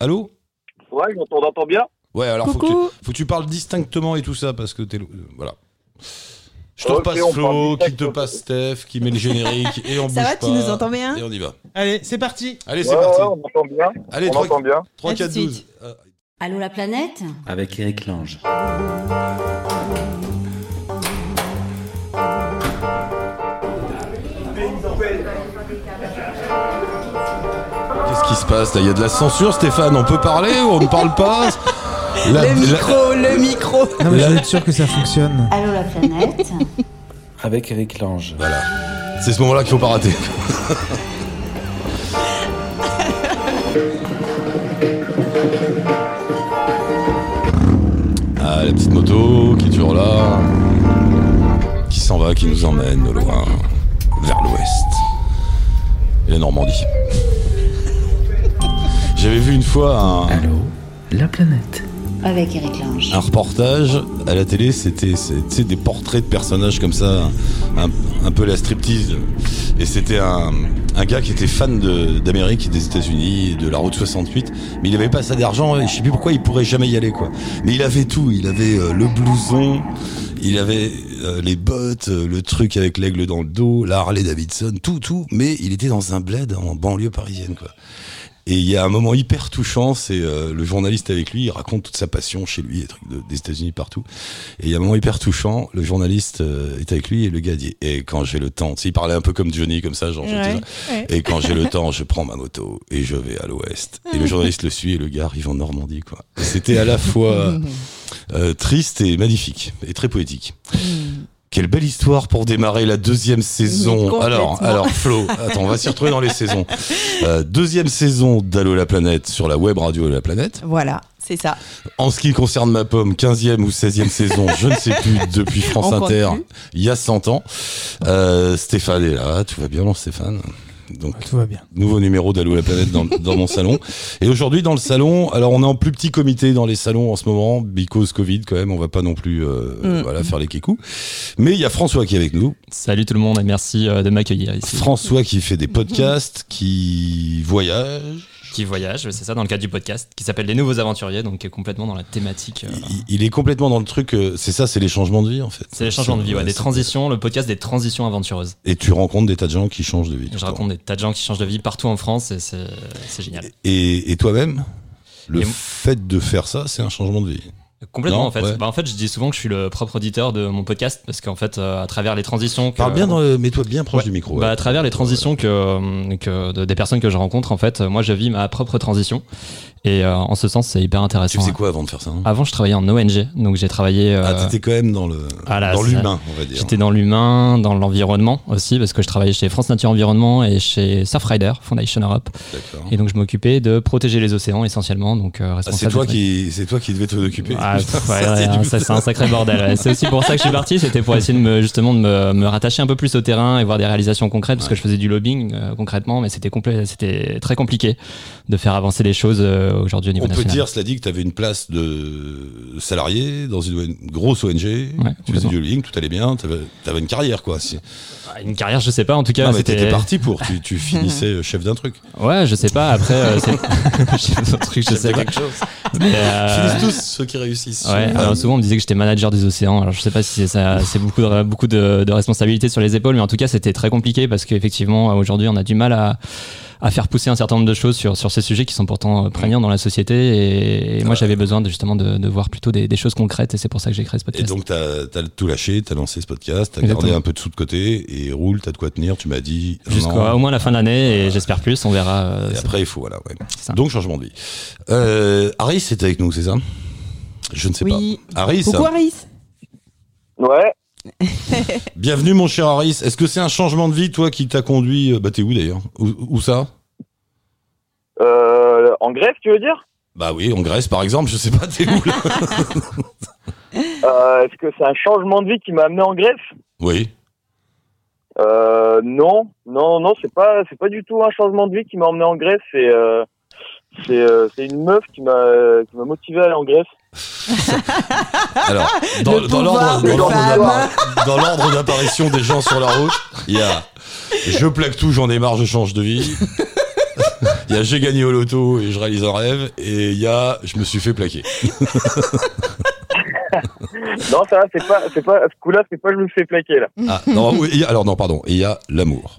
Allô Ouais, on entend bien. Ouais, alors faut que, tu, faut que tu parles distinctement et tout ça parce que t'es. euh, Voilà. Je te repasse Flo, qui te passe Steph, qui met le générique et on Ça bouge va, pas. tu nous entends bien Et on y va. Allez, c'est parti. Allez, Ouais, c'est parti. ouais, on entend bien. Allez, on 3, entend bien. 3 À tout 4, de 12. suite. Euh, Allô la planète? Avec Eric Lange. Qui se passe là Il y a de la censure, Stéphane. On peut parler ou on ne parle pas La- Le la- micro, le micro. Non, mais je veux être sûr que ça fonctionne. Allô la planète Avec Eric Lange. Voilà. C'est ce moment-là qu'il faut pas rater. Ah, la petite moto qui est toujours là, qui s'en va, qui nous emmène au loin, vers l'ouest. Et la Normandie. J'avais vu une fois un, Allô, la planète. Avec Eric Lange. un reportage à la télé, c'était c'est- tu sais, des portraits de personnages comme ça, un, un peu la striptease. Et c'était un, un gars qui était fan de- d'Amérique et des États-Unis, de la route 68, mais il avait pas assez d'argent et je sais plus pourquoi il pourrait jamais y aller quoi. Mais il avait tout, il avait euh, le blouson, il avait euh, les bottes, euh, le truc avec l'aigle dans le dos, la Harley Davidson, tout tout, mais il était dans un bled en banlieue parisienne quoi. Et il y a un moment hyper touchant, c'est euh, le journaliste avec lui, il raconte toute sa passion chez lui, des trucs de- des États-Unis partout. Et il y a un moment hyper touchant, le journaliste euh, est avec lui et le gars dit Et quand j'ai le temps, tu sais, il parlait un peu comme Johnny, comme ça, genre, je- Ouais, ouais. et quand j'ai le temps, je prends ma moto et je vais à l'ouest. Et le journaliste le suit et le gars arrive en Normandie, quoi. C'était à la fois euh, triste et magnifique, et très poétique. Quelle belle histoire pour démarrer la deuxième saison. Alors, alors Flo, attends, on va s'y retrouver dans les saisons. Euh, deuxième saison d'Allo la planète sur la web radio la planète. Voilà, c'est ça. En ce qui concerne ma pomme, 15e ou 16e saison, je ne sais plus, depuis France On Inter, il y a 100 ans. Euh, Stéphane est là, tout va bien, non Stéphane donc, Tout va bien. nouveau numéro d'Allo la planète dans, dans mon salon. Et aujourd'hui, dans le salon, alors on est en plus petit comité dans les salons en ce moment, because Covid quand même, on va pas non plus euh, Mm. voilà, faire les kékous. Mais il y a François qui est avec nous. Salut tout le monde et merci euh, de m'accueillir ici. François qui fait des podcasts, qui voyage. Qui voyage, c'est ça, dans le cadre du podcast, qui s'appelle Les Nouveaux Aventuriers, donc qui est complètement dans la thématique. euh, Il, il est complètement dans le truc, euh, c'est ça, c'est les changements de vie en fait. c'est les changements de vie, ouais, des transitions, le podcast des transitions aventureuses. Et tu rencontres des tas de gens qui changent de vie. Je raconte des tas de gens qui changent de vie partout en France et c'est génial. Et, et toi-même, le Et fait de faire ça, c'est un changement de vie. Complètement Non, en fait. ouais. Bah, en fait, je dis souvent que je suis le propre auditeur de mon podcast parce qu'en fait, euh, à travers les transitions. Que, Parle bien, dans le- mets-toi bien proche Ouais. du micro. Bah, à travers les transitions que, que de- des personnes que je rencontre, en fait, euh, moi, je vis ma propre transition. Et euh, en ce sens, c'est hyper Tu intéressant. faisais ouais. quoi avant de faire ça hein? Avant, je travaillais en ONG, donc j'ai travaillé. euh, Ah, t'étais quand même dans le ah là, dans ça- l'humain, on va dire. J'étais dans l'humain, dans l'environnement aussi, parce que je travaillais chez France Nature Environnement et chez Surfrider, Foundation Europe. D'accord. Et donc, je m'occupais de protéger les océans essentiellement. Donc, euh, Ah, c'est toi qui, c'est toi qui devais t'en occuper. Ah, pff, ouais, Ça, ouais, c'est un sacré bordel. ouais. C'est aussi pour ça que je suis parti. C'était pour essayer de me, justement de me, me rattacher un peu plus au terrain et voir des réalisations concrètes, parce que je faisais du lobbying euh, concrètement, mais c'était c'était très compliqué de faire avancer les choses euh, aujourd'hui au niveau On peut national. dire, cela dit, que tu avais une place de salarié dans une grosse ONG. tu faisais du lobbying, tout allait bien. Tu avais, une carrière, quoi. Si- Ah, Une carrière, je sais pas. En tout cas, Non, mais c'était. t'étais parti pour. Tu, tu finissais chef d'un truc. Ouais, je sais pas. Après, euh, c'est J'ai un truc, je sais pas. chose. Mais, euh, Finissent tous ceux qui réussissent. Ouais, Euh, alors souvent on me disait que j'étais manager des océans. Alors je sais pas si c'est ça, c'est beaucoup de beaucoup de, de responsabilités sur les épaules, mais en tout cas c'était très compliqué parce qu'effectivement aujourd'hui on a du mal à à faire pousser un certain nombre de choses sur, sur ces sujets qui sont pourtant euh, prégnants dans la société. Et, et moi, j'avais besoin de, justement de, de voir plutôt des, des choses concrètes. Et c'est pour ça que j'ai créé ce Et podcast. donc, t'as as tout lâché, t'as lancé ce podcast, t'as Exactement. gardé un peu de sous de côté et roule, t'as de quoi tenir. Tu m'as dit. an. au moins la fin de l'année, et j'espère plus, on verra. euh, Et après, il faut, voilà, ouais. Donc, changement de vie. Euh, Harris est avec nous, c'est ça? Je ne sais Oui. pas. Harris, Coucou Harris. Ouais. bienvenue, mon cher Harris. Est-ce que c'est un changement de vie, toi, qui t'a conduit. euh, Bah, t'es où d'ailleurs? Où, où ça? Euh, en Grèce, tu veux dire? Bah oui, en Grèce, par exemple, je sais pas, t'es où là euh, Est-ce que c'est un changement de vie qui m'a amené en Grèce? Oui. euh, Non, non, non, c'est pas, c'est pas du tout un changement de vie qui m'a emmené en Grèce. C'est, euh, c'est, euh, c'est une meuf qui m'a, qui m'a motivé à aller en Grèce. Alors, dans, l'ordre d'apparition des gens sur la route, il y a je plaque tout, j'en ai marre, je change de vie. Il y a j'ai gagné au loto et je réalise un rêve. Et il y a je me suis fait plaquer. Non, ça, va, c'est pas, c'est pas, ce coup-là, c'est pas je me fais plaquer, là. Ah, non, oui, alors non, pardon. Il y a l'amour.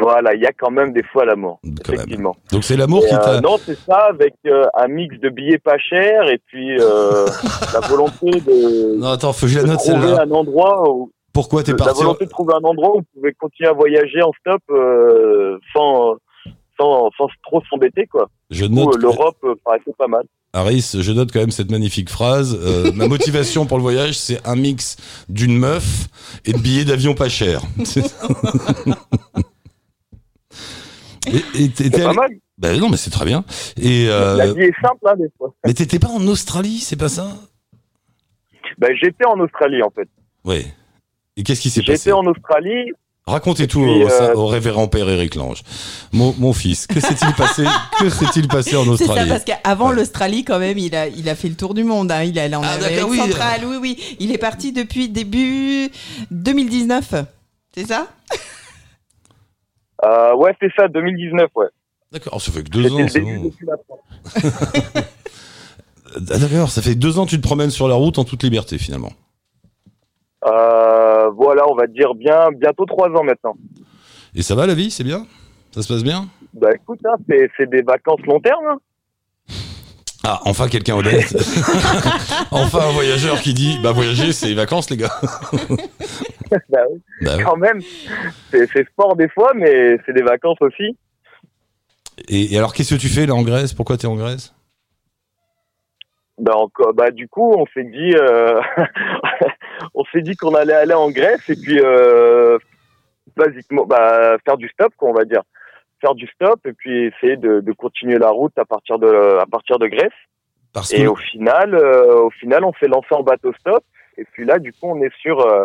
Voilà, il y a quand même des fois l'amour. Même. Effectivement. Donc c'est l'amour qui euh, t'a. non, c'est ça, avec euh, un mix de billets pas chers et puis euh, la volonté de, Non, attends, faut que je la note trouver celle-là. un endroit où Pourquoi t'es la parti volonté de trouver un endroit où vous pouvez continuer à voyager en stop euh, sans, sans, sans trop s'embêter, quoi. Je Du note. l'Europe euh, paraissait pas mal. Harris, je note quand même cette magnifique phrase. Euh, ma motivation pour le voyage, c'est un mix d'une meuf et de billets d'avion pas chers. C'est- et et C'est pas allé- mal. Ben non, mais c'est très bien. Et euh, La vie est simple, hein, des fois. mais t'étais pas en Australie, c'est pas ça? Ben, j'étais en Australie, en fait. Ouais. Et qu'est-ce qui s'est passé? J'étais en Australie. Racontez tout puis, au, euh, au révérend père Éric Lange. Mon, mon fils, que s'est-il passé Que s'est-il passé en C'est ça, Australie? parce qu'avant Ouais. l'Australie, quand même, il a, il a fait le tour du monde. hein. Il est allé en Ah, Amérique oui. centrale. Oui, oui. Il est parti depuis début 2019. C'est ça? Euh, ouais, c'est ça, 2019, ouais. D'accord, ça fait que deux ans, c'est bon. Ah, D'accord, ça fait deux ans que tu te promènes sur la route en toute liberté finalement. Euh, voilà, on va dire bien, bientôt trois ans maintenant. Et ça va la vie, c'est bien? Ça se passe bien? Bah écoute, hein, c'est, c'est des vacances long terme. hein. Ah, enfin quelqu'un honnête. enfin un voyageur qui dit bah voyager c'est les vacances les gars. bah oui, Bah quand même. C'est, sport des fois, mais c'est des vacances aussi. et, et alors qu'est-ce que tu fais là en Grèce? Pourquoi t'es en Grèce? Bah, encore, bah du coup, on s'est dit, euh, on s'est dit qu'on allait aller en Grèce et puis euh, basiquement, bah faire du stop, quoi, on va dire, faire du stop et puis essayer de, de continuer la route à partir de à partir de Grèce. Parce Et au final, euh, au final, on s'est lancé en bateau stop. Et puis là, du coup, on est sur euh,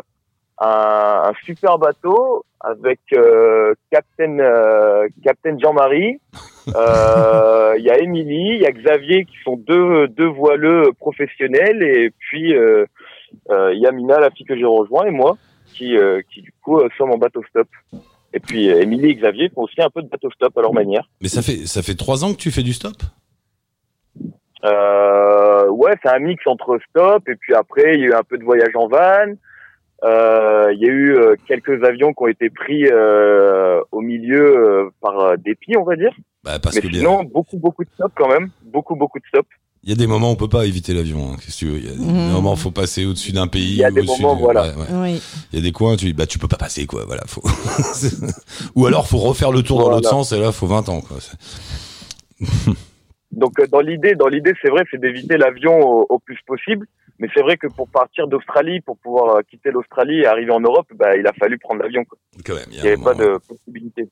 un, un super bateau avec euh, Captain euh, Captain Jean-Marie. Il y a Émilie, il y a Xavier qui sont deux deux voileux professionnels. Et puis il y a Mina, la fille que j'ai rejoint, et moi qui qui du coup sommes en bateau stop. Et puis euh, Émilie et Xavier font aussi un peu de bateau stop à leur manière. mais ça fait ça fait trois ans que tu fais du stop? Euh, ouais, c'est un mix entre stop et puis après il y a eu un peu de voyage en van. Euh, Il y a eu euh, quelques avions qui ont été pris euh, au milieu par dépit, on va dire. Bah parce Mais que bien. sinon, beaucoup beaucoup de stop quand même, beaucoup beaucoup de stop. Il y a des moments où on peut pas éviter l'avion. Hein, qu'est-ce que tu veux Il y a des Mhm. moments où faut passer au-dessus d'un pays. Il y a ou des moments, de- voilà. ouais, ouais. Oui. Il y a des coins, tu dis, bah, tu peux pas passer, quoi. Voilà, faut. ou alors, faut refaire le tour dans l'autre sens, et là, faut 20 ans, quoi. Donc euh, dans l'idée, dans l'idée, c'est vrai, c'est d'éviter l'avion au, au plus possible. Mais c'est vrai que pour partir d'Australie, pour pouvoir euh, quitter l'Australie et arriver en Europe, bah, il a fallu prendre l'avion. quoi. Quand même, il n'y avait pas de possibilité.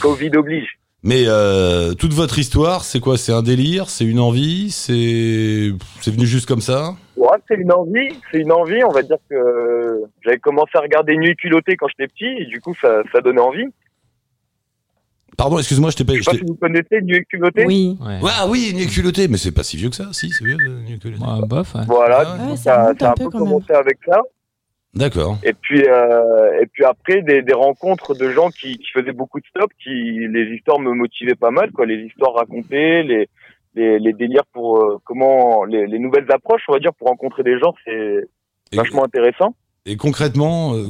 Covid oblige. Mais euh, toute votre histoire, c'est quoi? C'est un délire? C'est une envie? C'est c'est venu juste comme ça? Ouais, c'est une envie, c'est une envie. On va dire que j'avais commencé à regarder Nuit culottée quand j'étais petit, et du coup, ça, ça donnait envie. Pardon, excuse-moi, je t'ai pas. Je je sais pas si vous connaissez Nuit culottée. Oui. Ouais. Ouais, ah oui, nu culotté, mais c'est pas si vieux que ça. Si, c'est vieux, euh, nu culotté. Ouais, bof, ouais. Voilà, Ouais, ça ça, remonte ça a un un peu peu quand même. commencé avec ça. D'accord. Et puis, euh, et puis après, des, des rencontres de gens qui, qui faisaient beaucoup de stop, qui les histoires me motivaient pas mal, quoi. Les histoires racontées, les, les, les délires pour euh, comment, les, les nouvelles approches, on va dire, pour rencontrer des gens, c'est vachement intéressant. et concrètement, euh,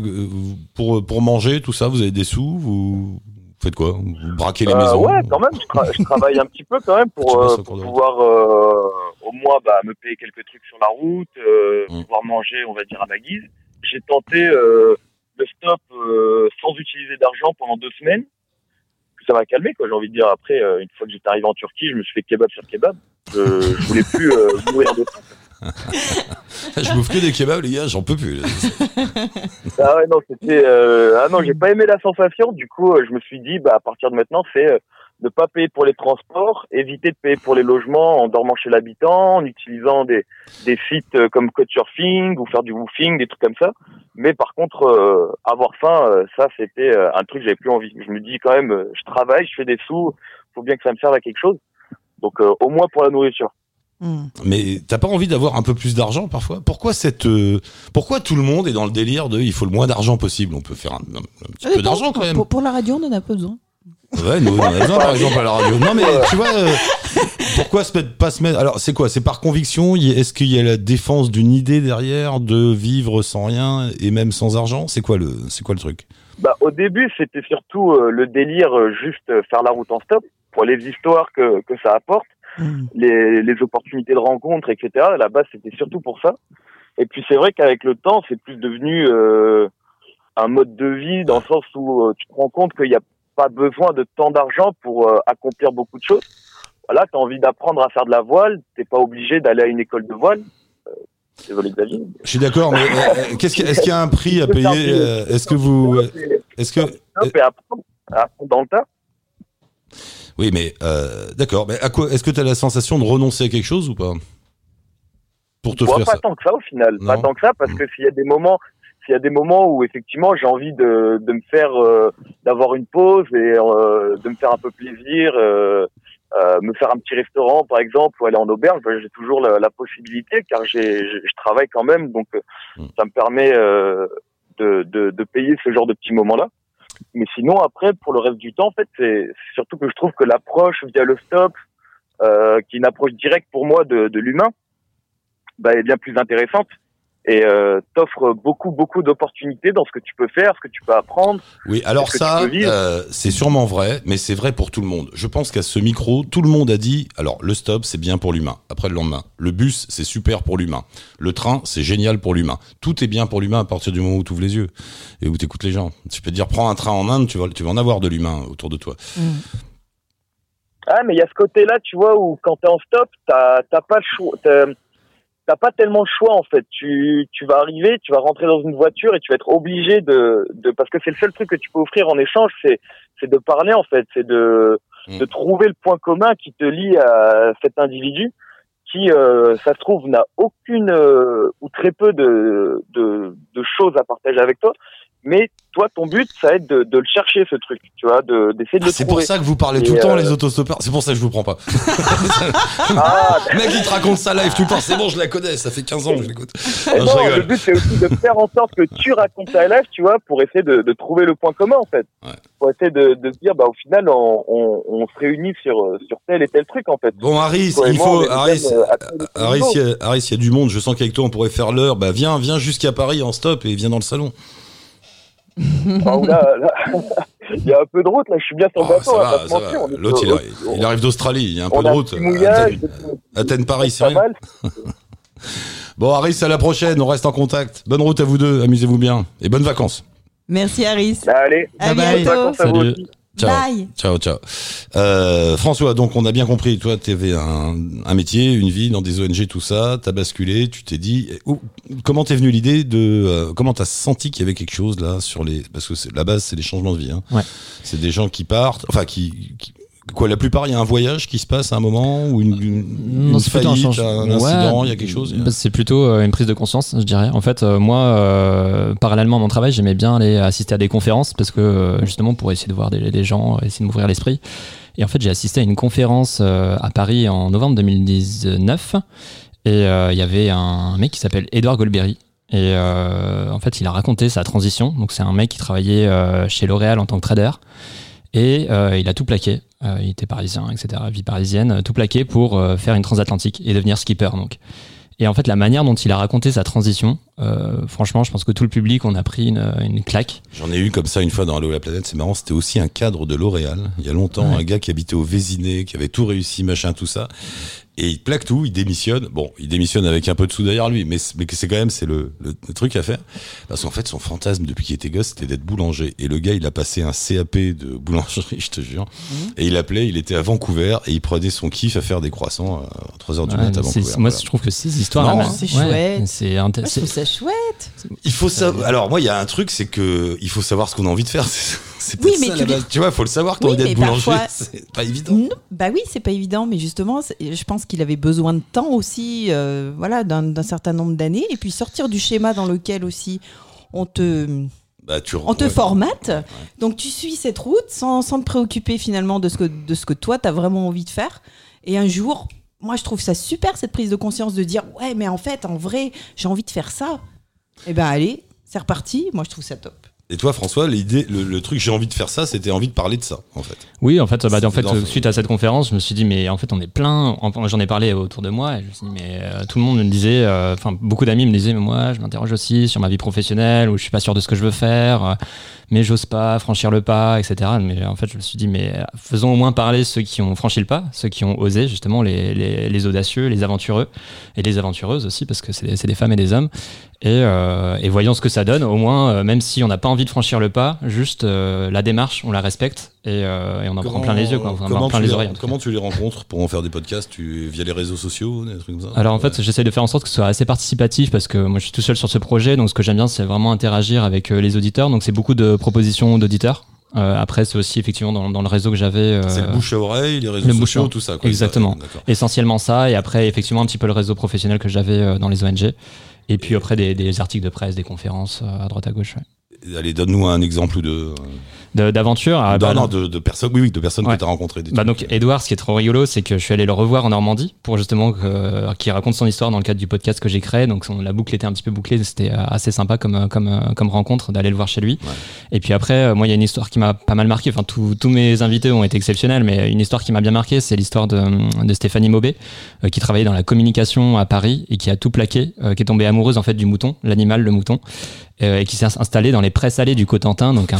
pour, pour manger, tout ça, vous avez des sous Vous faites quoi? Vous braquez les Euh, maisons? ouais, quand même, je, tra- je travaille un petit peu quand même pour, euh, pour pouvoir euh, au moins bah, me payer quelques trucs sur la route, euh, Mm. pouvoir manger, on va dire à ma guise. J'ai tenté euh, le stop euh, sans utiliser d'argent pendant deux semaines. Ça m'a calmé, quoi. J'ai envie de dire après, euh, une fois que j'étais arrivé en Turquie, je me suis fait kebab sur kebab. Je, je voulais plus euh, mourir de faim. Je bouffe que des kebabs, les gars, j'en peux plus. là. Ah ouais, non, c'était. Ah non, j'ai pas aimé la sensation. Du coup, je me suis dit, bah, à partir de maintenant, c'est ne pas payer pour les transports, éviter de payer pour les logements en dormant chez l'habitant, en utilisant des, des sites euh, comme Couchsurfing ou faire du woofing, des trucs comme ça. Mais par contre, euh, avoir faim, euh, ça, c'était euh, un truc que j'avais plus envie. Je me dis quand même, euh, je travaille, je fais des sous, faut bien que ça me serve à quelque chose. Donc, euh, au moins pour la nourriture. Hmm. Mais t'as pas envie d'avoir un peu plus d'argent parfois? Pourquoi cette, euh, pourquoi tout le monde est dans le délire de il faut le moins d'argent possible On peut faire un, un petit peu d'argent quand même? Pour, pour la radio, on en a pas besoin. Ouais, nous, on a besoin, par exemple, à la radio. Non, mais tu vois, euh, pourquoi se mettre, pas se mettre. Alors, c'est quoi? C'est par conviction? Y Est-ce qu'il y a la défense d'une idée derrière de vivre sans rien et même sans argent? C'est quoi, le, c'est quoi le truc? Bah, au début, c'était surtout euh, le délire, euh, juste faire la route en stop, pour les histoires que, que ça apporte, Mm. les, les opportunités de rencontre, etc. À la base, c'était surtout pour ça. Et puis, c'est vrai qu'avec le temps, c'est plus devenu euh, un mode de vie, dans le sens où euh, tu te rends compte qu'il n'y a pas besoin de tant d'argent pour euh, accomplir beaucoup de choses. Voilà, tu as envie d'apprendre à faire de la voile, t'es pas obligé d'aller à une école de voile. Euh, désolé. Je suis d'accord, mais euh, qu'est-ce qu'il y a- est-ce qu'il y a un prix à payer Est-ce que vous. Est-ce que. Et apprendre, apprendre dans le tas. Oui, mais d'accord. Mais à quoi Est-ce que tu as la sensation de renoncer à quelque chose ou pas? Pour te Moi, faire pas ça. tant que ça au final, pas tant que ça, parce que s'il y a des moments, s'il y a des moments où effectivement j'ai envie de, de me faire, euh, d'avoir une pause et euh, de me faire un peu plaisir, euh, euh, me faire un petit restaurant par exemple ou aller en auberge, ben, j'ai toujours la, la possibilité car j'ai, je, travaille quand même, donc euh, Mm. ça me permet euh, de, de, de payer ce genre de petits moments-là. Mais sinon après, pour le reste du temps, en fait, c'est surtout que je trouve que l'approche via le stop, euh, qui est une approche directe pour moi de, de l'humain, bah, est bien plus intéressante et euh, t'offre beaucoup beaucoup d'opportunités dans ce que tu peux faire, ce que tu peux apprendre. Oui, alors ça, euh, c'est sûrement vrai, mais c'est vrai pour tout le monde. Je pense qu'à ce micro, tout le monde a dit, alors le stop, c'est bien pour l'humain. Après le lendemain, le bus, c'est super pour l'humain. Le train, c'est génial pour l'humain. Tout est bien pour l'humain à partir du moment où tu ouvres les yeux et où tu écoutes les gens. Tu peux te dire, prends un train en Inde, tu vas, tu vas en avoir de l'humain autour de toi. Ah mais il y a ce côté-là, tu vois, où quand t'es en stop, t'as t'as pas le choix. T'as- pas tellement le choix en fait. Tu, tu vas arriver, tu vas rentrer dans une voiture et tu vas être obligé de, de parce que c'est le seul truc que tu peux offrir en échange, c'est c'est de parler en fait, c'est de Mm. de trouver le point commun qui te lie à cet individu qui, euh, ça se trouve, n'a aucune euh, ou très peu de, de, de choses à partager avec toi. Mais toi, ton but, ça va être de, de le chercher, ce truc, tu vois, de- d'essayer de Ah, le c'est pour ça que vous parlez Et, tout le temps, euh, les autostoppeurs. C'est pour ça que je vous prends pas. Ah, mec, il te raconte sa live tout le temps. C'est bon, je la connais. Ça fait 15 ans que je l'écoute. Non, non, je le but c'est aussi de faire en sorte que tu racontes ta live, tu vois, pour essayer de, de trouver le point commun en fait. Ouais. Pour essayer de, de se dire, bah au final, on, on, on se réunit sur sur tel et tel truc en fait. Bon, Harris, il faut. Harris, euh, Harris, il y a du monde. Je sens qu'avec toi, on pourrait faire l'heure. Bah, viens, viens jusqu'à Paris en stop et viens dans le salon. Ah, ou là, là, il y a un peu de route là, je suis bien sur le Ah, bateau, va va, mentir, L'autre, il, arrive- on- il arrive d'Australie. Il y a un peu on de route. petit mouillage, Athènes, Paris, c'est pas rien. mal. Bon, Harris, à la prochaine. On reste en contact. Bonne route à vous deux. Amusez-vous bien. Et bonnes vacances. Merci Harris. Bah, allez, À bientôt. vacances à vous. Ciao. Bye. Ciao, ciao. Euh, François, donc on a bien compris, toi, tu avais un, un métier, une vie dans des ONG, tout ça, t'as basculé, tu t'es dit, où- comment t'es venu l'idée de, euh, comment t'as senti qu'il y avait quelque chose là sur les, parce que la base c'est les changements de vie, hein. Ouais. C'est des gens qui partent, enfin qui, qui- quoi, la plupart, il y a un voyage qui se passe à un moment ou une, une, Non, une un faillite, change- un Ouais, incident, il y a quelque chose. a- bah, C'est plutôt euh, une prise de conscience, je dirais. En fait, euh, moi, euh, parallèlement à mon travail, j'aimais bien aller assister à des conférences parce que justement pour essayer de voir des, des gens, essayer de m'ouvrir l'esprit. Et en fait, j'ai assisté à une conférence à Paris en novembre 2019 et euh, il y avait un mec qui s'appelle Edouard Goldberry. Et euh, en fait, il a raconté sa transition. Donc, c'est un mec qui travaillait euh, chez L'Oréal en tant que trader. Et euh, il a tout plaqué. Euh, il était parisien, etc. Vie parisienne, euh, tout plaqué pour euh, faire une transatlantique et devenir skipper. Donc. Et en fait, la manière dont il a raconté sa transition, franchement, je pense que tout le public, on a pris une, une claque. J'en ai eu comme ça une fois dans Allo la planète, c'est marrant, c'était aussi un cadre de L'Oréal, il y a longtemps, Ouais. un gars qui habitait au Vésiné, qui avait tout réussi, machin, tout ça. Et il plaque tout, il démissionne. Bon, il démissionne avec un peu de sous derrière lui, mais c'est quand même c'est le, le, le truc à faire. Parce qu'en fait, son fantasme depuis qu'il était gosse, c'était d'être boulanger. Et le gars, il a passé un CAP de boulangerie, je te jure. Et il appelait, il était à Vancouver et il prenait son kiff à faire des croissants à 3 heures du Ouais, matin à Vancouver. moi, Voilà. je trouve que ces histoires, c'est chouette. C'est Moi, inté- je trouve ça chouette. Il faut savoir. Alors moi, il y a un truc, c'est que il faut savoir ce qu'on a envie de faire. C'est Oui, mais ça, tu la base. Tu vois, faut le savoir. T'as Oui, d'être mais boulanger, parfois- c'est pas évident. Non, bah oui, c'est pas évident, mais justement, je pense qu'il avait besoin de temps aussi, euh, voilà, d'un certain nombre d'années, et puis sortir du schéma dans lequel aussi on te, Bah, tu on te ouais. formate. Donc tu suis cette route sans, sans te préoccuper finalement de ce que, de ce que toi, tu as vraiment envie de faire. Et un jour, moi, je trouve ça super, cette prise de conscience de dire, ouais, mais en fait, en vrai, j'ai envie de faire ça. Eh ben allez, c'est reparti. Moi, je trouve ça top. Et toi, François, l'idée, le, le truc, j'ai envie de faire ça, c'était envie de parler de ça, en fait. Oui, en fait, bah, en fait, dans- suite à cette conférence, je me suis dit, mais en fait, on est plein. en- J'en ai parlé autour de moi. Et je me suis dit, mais euh, tout le monde me disait, euh, enfin, beaucoup d'amis me disaient, mais moi, je m'interroge aussi sur ma vie professionnelle, ou je suis pas sûr de ce que je veux faire, euh, mais j'ose pas franchir le pas, etc. Mais en fait, je me suis dit, mais euh, faisons au moins parler ceux qui ont franchi le pas, ceux qui ont osé, justement, les, les, les audacieux, les aventureux, et les aventureuses aussi, parce que c'est des- c'est des femmes et des hommes. Et, euh, et voyons ce que ça donne. Au moins, euh, même si on n'a pas envie de franchir le pas, juste euh, la démarche, on la respecte et, et on en prend plein les yeux, quoi. On en comment plein tu les les- oreilles. en tout cas. Comment tu les rencontres pour en faire des podcasts tu, Via les réseaux sociaux, des trucs comme ça? Alors en fait, j'essaie de faire en sorte que ce soit assez participatif parce que moi je suis tout seul sur ce projet, donc ce que j'aime bien c'est vraiment interagir avec les auditeurs, donc c'est beaucoup de propositions d'auditeurs. Euh, après c'est aussi effectivement dans, dans le réseau que j'avais euh, C'est le bouche à oreille, les réseaux le sociaux, tout ça. Quoi. Exactement. Essentiellement ça, et après effectivement un petit peu le réseau professionnel que j'avais euh, dans les ONG, et puis après des, articles de presse, des conférences euh, à droite à gauche. Allez, donne-nous un exemple ou deux. D'aventure. ah, non, bah, non, de, de personnes, oui, oui, de personnes Ouais. que tu as rencontrées. Bah donc Edouard, ce qui est trop rigolo, c'est que je suis allé le revoir en Normandie pour justement que, qu'il raconte son histoire dans le cadre du podcast que j'ai créé. Donc son, la boucle était un petit peu bouclée, c'était euh, assez sympa comme euh, comme euh, comme rencontre d'aller le voir chez lui. Ouais. Et puis après, euh, moi il y a une histoire qui m'a pas mal marqué. Enfin tous tous mes invités ont été exceptionnels, mais une histoire qui m'a bien marqué, c'est l'histoire de, de Stéphanie Maubé euh, qui travaillait dans la communication à Paris et qui a tout plaqué, euh, qui est tombée amoureuse en fait du mouton, l'animal le mouton, euh, et qui s'est installée dans les prés salés du Cotentin, donc un-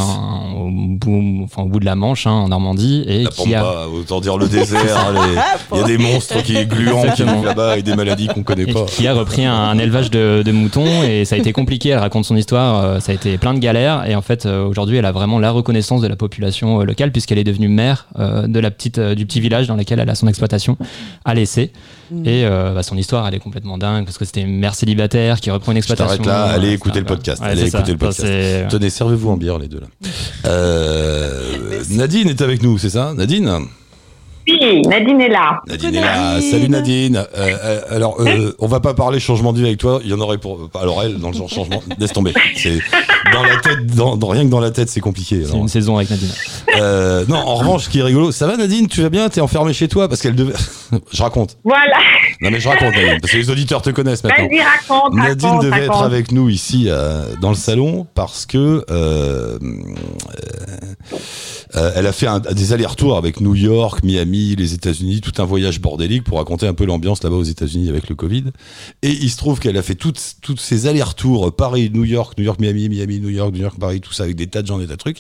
bout, enfin au bout de la Manche, hein, en Normandie, et La qui a autant dire le désert. Il y a des monstres qui est gluants qui vivent là-bas et des maladies qu'on connaît et pas. qui a repris un, un élevage de, de moutons et ça a été compliqué. Elle raconte son histoire, euh, ça a été plein de galères et en fait euh, aujourd'hui elle a vraiment la reconnaissance de la population euh, locale puisqu'elle est devenue maire euh, de la petite euh, du petit village dans lequel elle a son exploitation à l'essai Mm. et euh, bah, son histoire elle est complètement dingue parce que c'était une mère célibatère qui reprend une Je exploitation. là, allez écouter le podcast. Ouais, allez écouter le podcast. Tenez, servez-vous en bière les deux là. Euh, Nadine est avec nous, c'est ça Nadine? Oui, Nadine est là. Nadine est là. Nadine. Salut Nadine. Euh, euh, alors, euh, on va pas parler changement de vie avec toi. Il y en aurait pour. Alors elle, dans le genre changement, laisse tomber. C'est dans la tête, dans, dans- rien que dans la tête, c'est compliqué. C'est une saison avec Nadine. Euh, non, en revanche, ce qui est rigolo, ça va Nadine? Tu vas bien? T'es enfermée chez toi? Parce qu'elle devait. je raconte. Voilà, Non mais je raconte Nadine parce que les auditeurs te connaissent maintenant. vas-y, raconte, Nadine raconte, devait être avec nous ici euh, dans le salon parce que euh, euh, elle a fait un- des allers-retours avec New York, Miami, les États-Unis, tout un voyage bordélique pour raconter un peu l'ambiance là-bas aux États-Unis avec le Covid. Et il se trouve qu'elle a fait toutes toutes ces allers-retours Paris, New York, New York, Miami, Miami, New York, New York, Paris, tout ça avec des tas de gens, des tas de trucs.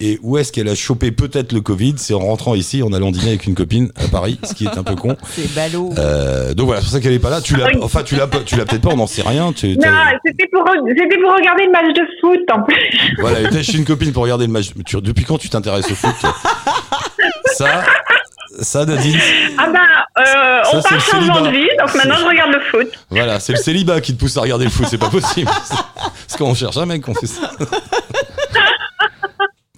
Et où est-ce qu'elle a chopé peut-être le Covid? C'est en rentrant ici, en allant dîner avec une copine à Paris, ce qui est un peu con. C'est ballot. Euh, donc voilà, c'est pour ça qu'elle est pas là. Tu l'as, Oui. enfin tu l'as, pas- tu l'as peut-être pas, on n'en sait rien. Tu, Non, c'était pour, c'était pour regarder le match de foot en plus. voilà, elle était chez une copine pour regarder le match. Tu- depuis quand tu t'intéresses au foot Ça, ça Nadine, Ah bah, euh, Ça, on parle le changement de vie, donc maintenant je regarde le foot. voilà, c'est le célibat qui te pousse à regarder le foot, c'est pas possible. Parce qu'on cherche un mec qu'on fait ça.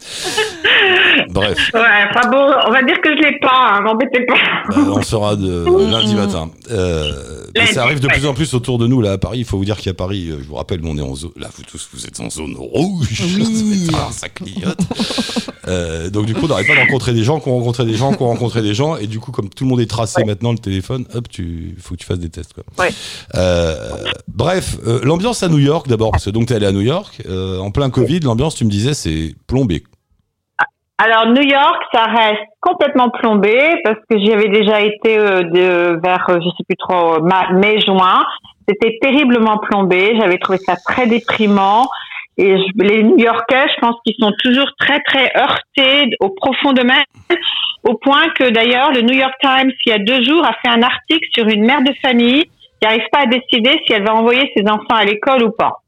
Bref, Ouais, enfin bon, on va dire que je l'ai pas, hein, m'embêtez pas. euh, on sera de lundi matin. Euh, Lundi, ça arrive de ouais. plus en plus autour de nous là à Paris. Il faut vous dire qu'à Paris, euh, je vous rappelle, on est en zone. Là, vous tous, vous êtes en zone rouge. Oui. Ça clignote. Euh, donc du coup, on n'arrête pas de rencontrer des gens, qu'on rencontrait des gens, qu'on rencontrait des gens, et du coup, comme tout le monde est tracé maintenant le téléphone, hop, tu faut que tu fasses des tests. Quoi. Ouais. Euh, bref, euh, l'ambiance à New York d'abord, parce que donc t'es allé à New York euh, en plein Covid, l'ambiance, tu me disais, c'est plombé. Alors New York, ça reste complètement plombé parce que j'y avais déjà été euh, de, vers, euh, je sais plus trop, ma- mai-juin. C'était terriblement plombé. J'avais trouvé ça très déprimant. Et je- les New-Yorkais, je pense qu'ils sont toujours très très heurtés au profond d'eux-mêmes, au point que d'ailleurs le New York Times, il y a deux jours, a fait un article sur une mère de famille qui n'arrive pas à décider si elle va envoyer ses enfants à l'école ou pas.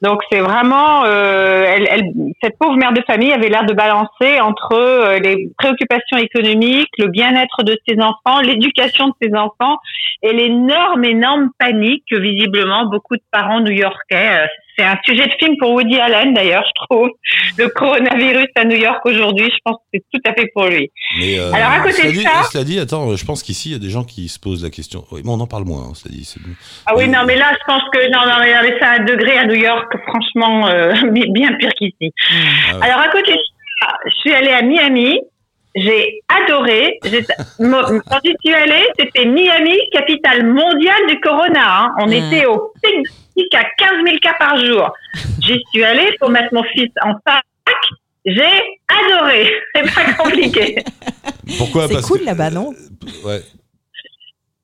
Donc c'est vraiment, euh, elle, elle- cette pauvre mère de famille avait l'air de balancer entre euh, les préoccupations économiques, le bien-être de ses enfants, l'éducation de ses enfants et l'énorme, énorme panique que visiblement beaucoup de parents new-yorkais. euh, c'est un sujet de film pour Woody Allen d'ailleurs, je trouve. Le coronavirus à New York aujourd'hui, je pense que c'est tout à fait pour lui. Mais euh, Alors, à côté cela de dit, ça- cela dit, attends, je pense qu'ici il y a des gens qui se posent la question. Oui, mais on en parle moins. Hein, cela dit, c'est- Ah oui, Oui. non, mais là, je pense que non, non, mais mais c'est un degré à New York, franchement, euh, bien pire qu'ici. Ah ouais. Alors, à côté de ça, je suis allée à Miami. J'ai adoré. Quand j'y suis allée, c'était Miami, capitale mondiale du corona. hein. On Mm. était au pic à 15 000 cas par jour. J'y suis allée pour mettre mon fils en fac. J'ai adoré. C'est pas compliqué. Pourquoi? C'est cool que- là-bas, non? Ouais.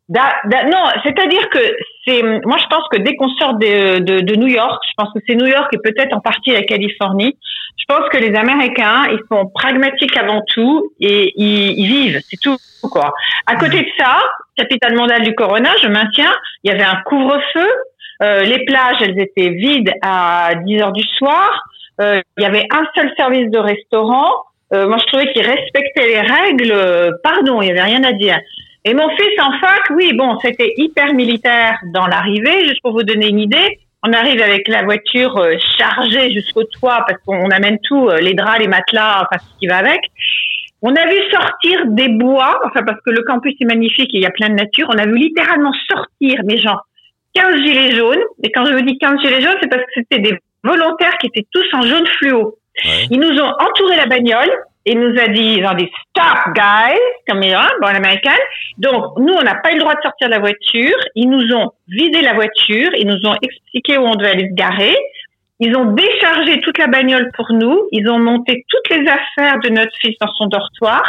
Da- da- non, c'est-à-dire que c'est, moi je pense que dès qu'on sort de, de, de New York, je pense que c'est New York et peut-être en partie la Californie. Je pense que les Américains, ils sont pragmatiques avant tout et ils, ils vivent, c'est tout quoi. À côté de ça, capitale mondiale du Corona, je maintiens, il y avait un couvre-feu, euh, les plages elles étaient vides à 10 heures du soir, euh, il y avait un seul service de restaurant. Euh, moi je trouvais qu'ils respectaient les règles. euh, Pardon, il y avait rien à dire. Et mon fils en fac, oui, bon, c'était hyper militaire dans l'arrivée. Juste pour vous donner une idée, on arrive avec la voiture euh, chargée jusqu'au toit parce qu'on amène tout, euh, les draps, les matelas, enfin ce qui va avec. On a vu sortir des bois, enfin parce que le campus est magnifique et il y a plein de nature. On a vu littéralement sortir, mais genre 15 gilets jaunes. Et quand je vous dis 15 gilets jaunes, c'est parce que c'était des volontaires qui étaient tous en jaune fluo. Ouais. Ils nous ont entouré la bagnole et nous a dit, ils ont dit stop guys, comme ils disent, bon, l'américaine. Donc, nous, on n'a pas eu le droit de sortir de la voiture. Ils nous ont vidé la voiture. Ils nous ont expliqué où on devait aller se garer. Ils ont déchargé toute la bagnole pour nous. Ils ont monté toutes les affaires de notre fils dans son dortoir.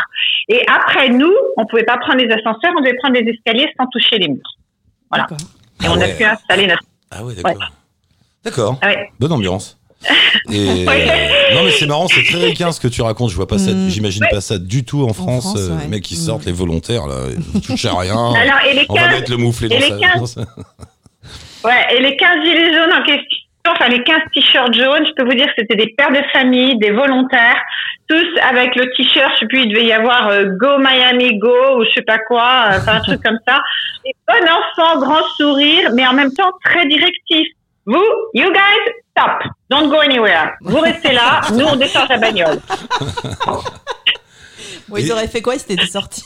Et après, nous, on pouvait pas prendre les ascenseurs. On devait prendre les escaliers sans toucher les murs. Voilà. Et Ah on ouais. a pu installer notre... Ah ouais, d'accord. D'accord. Ah ouais. Bonne ambiance. Et Ouais. non mais c'est marrant, c'est très ricain ce que tu racontes. Je vois pas ça, Mm. j'imagine pas ça du tout en France. France, euh, ouais. Les mecs qui Mm. sortent, les volontaires là, ils touchent à rien. Alors, et les On va 15, mettre le mouflet dans et les sa. 15 dans sa- Ouais, et les 15 gilets jaunes en question, enfin les 15 t-shirts jaunes, je peux vous dire que c'était des pères de famille, des volontaires, tous avec le t-shirt, je sais plus, il devait y avoir euh, Go Miami Go ou je sais pas quoi, euh, enfin un truc comme ça. Des bons enfants, grand sourire, mais en même temps très directifs. Vous, you guys, stop, don't go anywhere. Vous restez là, nous on décharge la bagnole. Bon, ils auraient fait quoi Ils étaient sortis.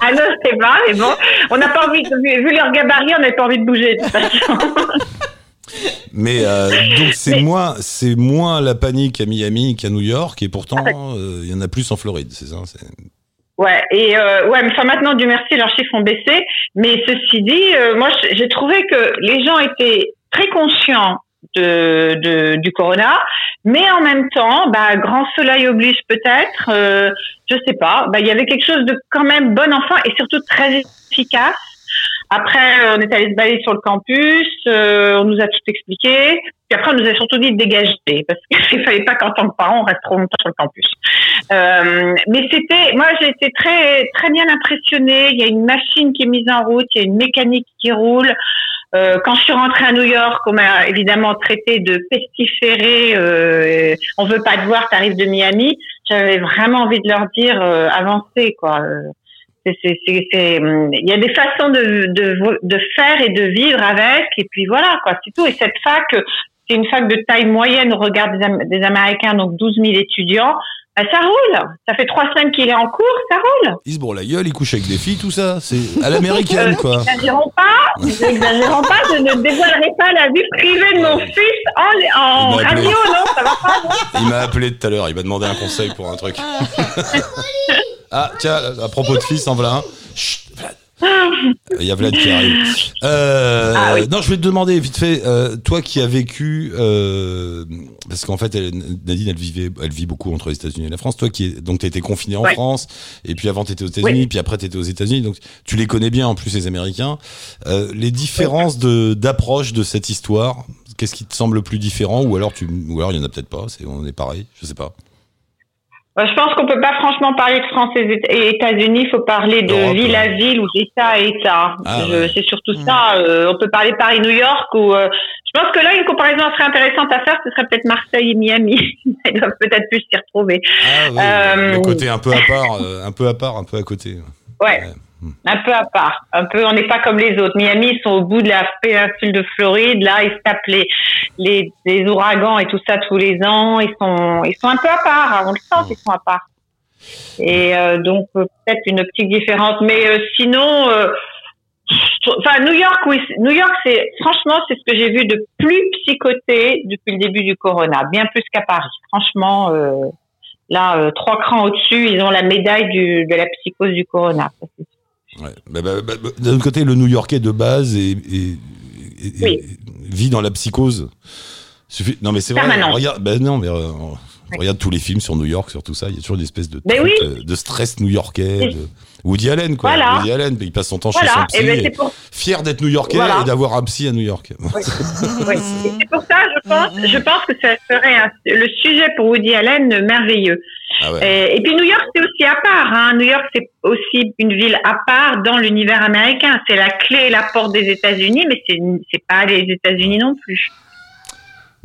Ah non, c'est pas, mais bon, on n'a pas envie, de, vu, vu leur gabarit, on n'a pas envie de bouger de toute façon. Mais euh, donc c'est moins, c'est moins la panique à Miami qu'à New York et pourtant Ah, euh, il y en a plus en Floride, c'est ça. Ouais, et euh, ouais, enfin maintenant, Dieu merci, leurs chiffres ont baissé. Mais ceci dit, euh, moi, j'ai trouvé que les gens étaient très conscients de, de du corona, mais en même temps, bah, grand soleil oblige peut-être. Euh, je sais pas. Bah, il y avait quelque chose de quand même bon enfant et surtout très efficace. Après, euh, on est allé se balader sur le campus, euh, on nous a tout expliqué. Puis après, on nous a surtout dit de dégager parce qu'il fallait pas qu'en tant que parent, on reste trop longtemps sur le campus. Euh, mais c'était, moi j'ai été très très bien impressionnée. Il y a une machine qui est mise en route, il y a une mécanique qui roule. Euh, quand je suis rentrée à New York, on m'a évidemment traité de pestiféré. Euh, on veut pas te voir, t'arrives de Miami. J'avais vraiment envie de leur dire euh, avancez quoi. Euh, c'est, c'est, c'est, c'est, hum, il y a des façons de, de de faire et de vivre avec. Et puis voilà quoi, c'est tout. Et cette fac, c'est une fac de taille moyenne au regard des, Am- des Américains, donc 12 000 étudiants. Bah, ça roule. Ça fait trois semaines qu'il est en cours, ça roule. Il se bourre la gueule, il couche avec des filles, tout ça, c'est à l'américaine quoi. N'exagérons pas, n'exagérons pas, je ne dévoilerai pas la vie privée de mon fils en, en radio, non, ça va pas. non Il m'a appelé tout à l'heure, il m'a demandé un conseil pour un truc. Ah tiens, à propos de fils, en voilà un. Chut, Vlad. Il y a Vlad qui arrive. Euh, Ah oui. Non, je vais te demander vite fait, euh, toi qui as vécu, euh, parce qu'en fait, elle- Nadine, elle vivait, elle vit beaucoup entre les États-Unis et la France. Toi qui, es, donc, t'as été confiné en Ouais. France, et puis avant, t'étais aux États-Unis, puis après, t'étais aux États-Unis. Donc, tu les connais bien en plus les Américains. Euh, les différences de d'approche de cette histoire. Qu'est-ce qui te semble le plus différent, ou alors tu, ou alors il y en a peut-être pas. C'est, on est pareil, je sais pas. Je pense qu'on peut pas franchement parler de France et Éta- et États-Unis. Il faut parler de Europe, ville à ville ou d'État à État. Ah, ouais. C'est surtout ça. Euh, on peut parler Paris-New York ou. euh, je pense que là, une comparaison serait intéressante à faire. Ce serait peut-être Marseille et Miami. Ils doivent peut-être plus s'y retrouver. Ah oui, Euh, le côté un peu à part, euh, un peu à part, un peu à côté. Ouais. Un peu à part. Un peu, on n'est pas comme les autres. Miami, ils sont au bout de la péninsule de Floride. Là, ils tapent les, les, les ouragans et tout ça tous les ans. Ils sont, ils sont un peu à part. hein. On le sent qu'ils sont à part. Et euh, donc, euh, peut-être une optique différente. Mais euh, sinon, New York, oui. New York, c'est, franchement, c'est ce que j'ai vu de plus psychoté depuis le début du Corona. Bien plus qu'à Paris. Franchement, là, trois crans au-dessus, ils ont la médaille de la psychose du Corona. C'est Ouais. Bah, bah, bah, bah, D'un autre côté, le New-Yorkais de base est, est- est- Oui. vit dans la psychose. Non mais c'est vrai. Regarde, ben non mais euh, regarde tous les films sur New York, sur tout ça. Il y a toujours une espèce de oui. euh, de stress new-yorkais. De- Woody Allen quoi. Voilà. Woody Allen, il passe son temps chez son psy, et ben et c'est pour fier d'être new-yorkais Voilà. et d'avoir un psy à New York. Oui. C'est pour ça, je pense, je pense que ça serait un- le sujet pour Woody Allen merveilleux. Ah ouais. Et, et puis New York, c'est aussi à part. Hein. New York, c'est aussi une ville à part dans l'univers américain. C'est la clé et la porte des États-Unis, mais c'est pas les États-Unis non plus.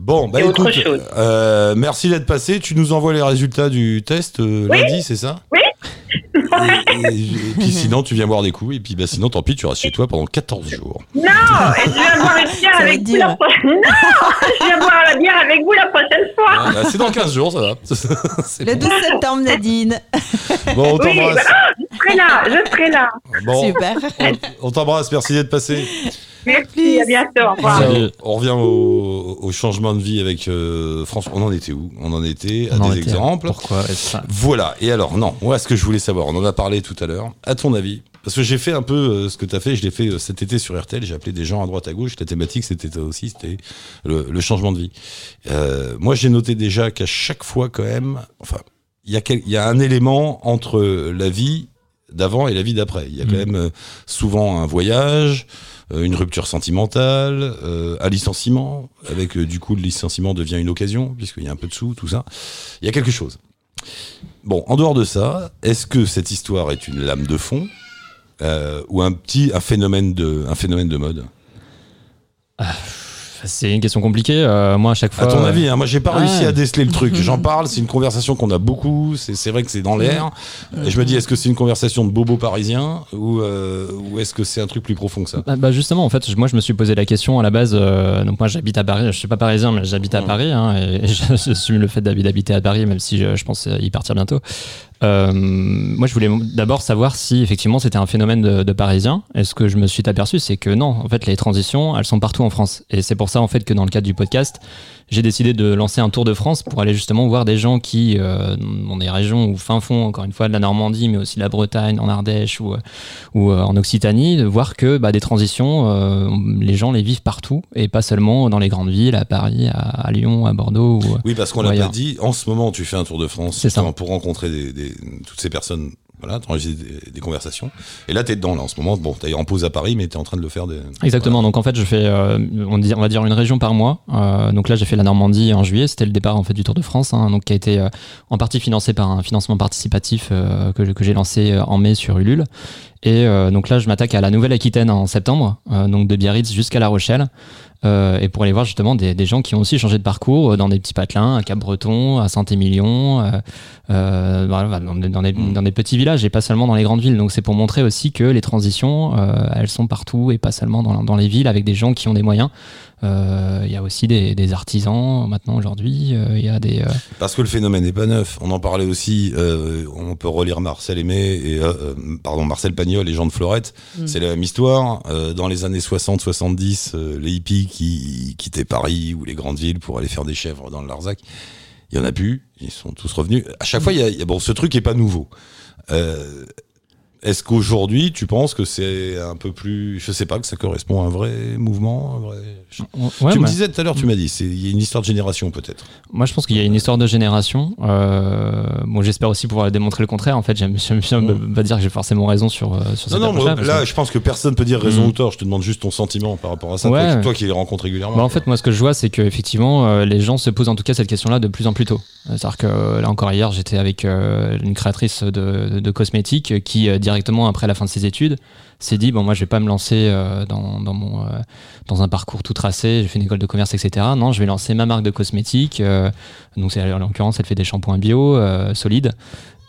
Bon, bah écoute, euh, merci d'être passé. Tu nous envoies les résultats du test euh, Oui. lundi, c'est ça? Oui. Et, et- et puis sinon, tu viens boire des coups. Et puis bah, sinon, tant pis, tu restes chez toi pendant 14 jours. Non, et je viens boire une bière avec vous la prochaine. Non, je viens boire la bière avec vous la prochaine fois. Ah, bah, c'est dans 15 jours, ça va. Le bon. 12 septembre, Nadine. Bon, on Oui, t'embrasse. bah, ah, je serai là, je serai là. Bon, Super. on, on t'embrasse. Merci d'être passé. Merci, à bientôt. Au revoir. Salut. On revient au, au changement de vie avec euh, François. On en était où? On en était à On des était- exemples. Pourquoi Voilà. Et alors, non, moi, ce que je voulais savoir, on en a parlé tout à l'heure. À ton avis, parce que j'ai fait un peu euh, ce que tu as fait, je l'ai fait euh, cet été sur RTL, j'ai appelé des gens à droite à gauche. La thématique, c'était aussi, c'était le, le changement de vie. Euh, moi, j'ai noté déjà qu'à chaque fois, quand même, enfin, il y, a y a un élément entre la vie d'avant et la vie d'après. Il y a quand Mm. même souvent un voyage, une rupture sentimentale, euh, un licenciement, avec euh, du coup le licenciement devient une occasion, puisqu'il y a un peu de sous, tout ça. Il y a quelque chose. Bon, en dehors de ça, est-ce que cette histoire est une lame de fond euh, ou un petit phénomène de un phénomène de mode? C'est une question compliquée. euh, moi, à chaque fois. À ton avis, hein, moi j'ai pas réussi à déceler le truc. J'en parle, c'est une conversation qu'on a beaucoup. C'est vrai que c'est dans l'air. Et je me dis, est-ce que c'est une conversation de bobo parisien ou euh, ou est-ce que c'est un truc plus profond que ça? Bah, bah, justement, en fait, moi je me suis posé la question à la base. euh, donc moi j'habite à Paris, je suis pas parisien, mais j'habite à. Paris hein, et, j'assume le fait d'hab- d'habiter à Paris, même si je, je pense y partir bientôt. Euh, moi je voulais d'abord savoir si effectivement c'était un phénomène de, de Parisien. Et ce que je me suis aperçu, c'est que non, en fait les transitions, elles sont partout en France. Et c'est pour ça en fait que dans le cadre du podcast, j'ai décidé de lancer un tour de France pour aller justement voir des gens qui, euh, dans des régions ou fin fond, encore une fois, de la Normandie, mais aussi de la Bretagne, en Ardèche ou, euh, ou euh, en Occitanie, de voir que bah, des transitions, euh, les gens les vivent partout et pas seulement dans les grandes villes, à Paris, à, à Lyon, à Bordeaux. Ou, Oui, parce qu'on l'a pas dit. En ce moment, tu fais un tour de France C'est ça. justement, pour rencontrer des, des- toutes ces personnes. Voilà, t'enregistres des, des conversations. Et là, t'es dedans, là, en ce moment. Bon, t'es en pause à Paris, mais t'es en train de le faire. Des... Exactement. Donc en fait, je fais, euh, on, dit- on va dire une région par mois. Euh, donc là, j'ai fait la Normandie en juillet. C'était le départ en fait du Tour de France, hein, donc qui a été euh, en partie financé par un financement participatif que, que j'ai lancé en mai sur Ulule. Et euh, donc là, je m'attaque à la Nouvelle-Aquitaine en septembre, euh, donc de Biarritz jusqu'à La Rochelle. Euh, et pour aller voir justement des, des gens qui ont aussi changé de parcours euh, dans des petits patelins, à Cap-Breton, à Saint-Émilion, euh, dans, dans des, Mm. dans des petits villages et pas seulement dans les grandes villes. Donc c'est pour montrer aussi que les transitions, euh, elles sont partout et pas seulement dans, dans les villes avec des gens qui ont des moyens. Euh, Il y a aussi des, des artisans maintenant aujourd'hui. euh, Il y a des. euh, Parce que le phénomène n'est pas neuf. On en parlait aussi. euh, on peut relire Marcel Aimé et pardon Marcel Pagnol et Jean de Florette. Mm. C'est la même histoire. Euh, dans les années 60-70, euh, les hippies qui quittaient Paris ou les grandes villes pour aller faire des chèvres dans le Larzac, il y en a plus. Ils sont tous revenus. À chaque fois, il y a, il y a- bon, ce truc est pas nouveau. Euh, est-ce qu'aujourd'hui, tu penses que c'est un peu plus, je sais pas, que ça correspond à un vrai mouvement, un vrai... Ouais, tu me bah, disais tout à l'heure, tu m'as dit, c'est il y a une histoire de génération peut-être. Moi, je pense qu'il y a une histoire de génération. Euh, bon, j'espère aussi pouvoir démontrer le contraire. En fait, j'aime bien me- pas dire que j'ai forcément raison sur, euh, sur Non, cette non, parce là, que- je pense que personne peut dire raison Mm. ou tort. Je te demande juste ton sentiment par rapport à ça. Ouais. Toi, qui- toi qui les rencontres régulièrement. Bah, en fait, moi, ce que je vois, c'est qu'effectivement, euh, les gens se posent en tout cas cette question-là de plus en plus tôt. C'est-à-dire que là encore hier, j'étais avec euh, une créatrice de, de cosmétiques qui, directement après la fin de ses études, s'est dit bon, moi, je vais pas me lancer euh, dans, dans, mon, euh, dans un parcours tout tracé. J'ai fait une école de commerce, etc. Non, je vais lancer ma marque de cosmétiques. euh, donc, c'est, en l'occurrence, elle fait des shampoings bio solides.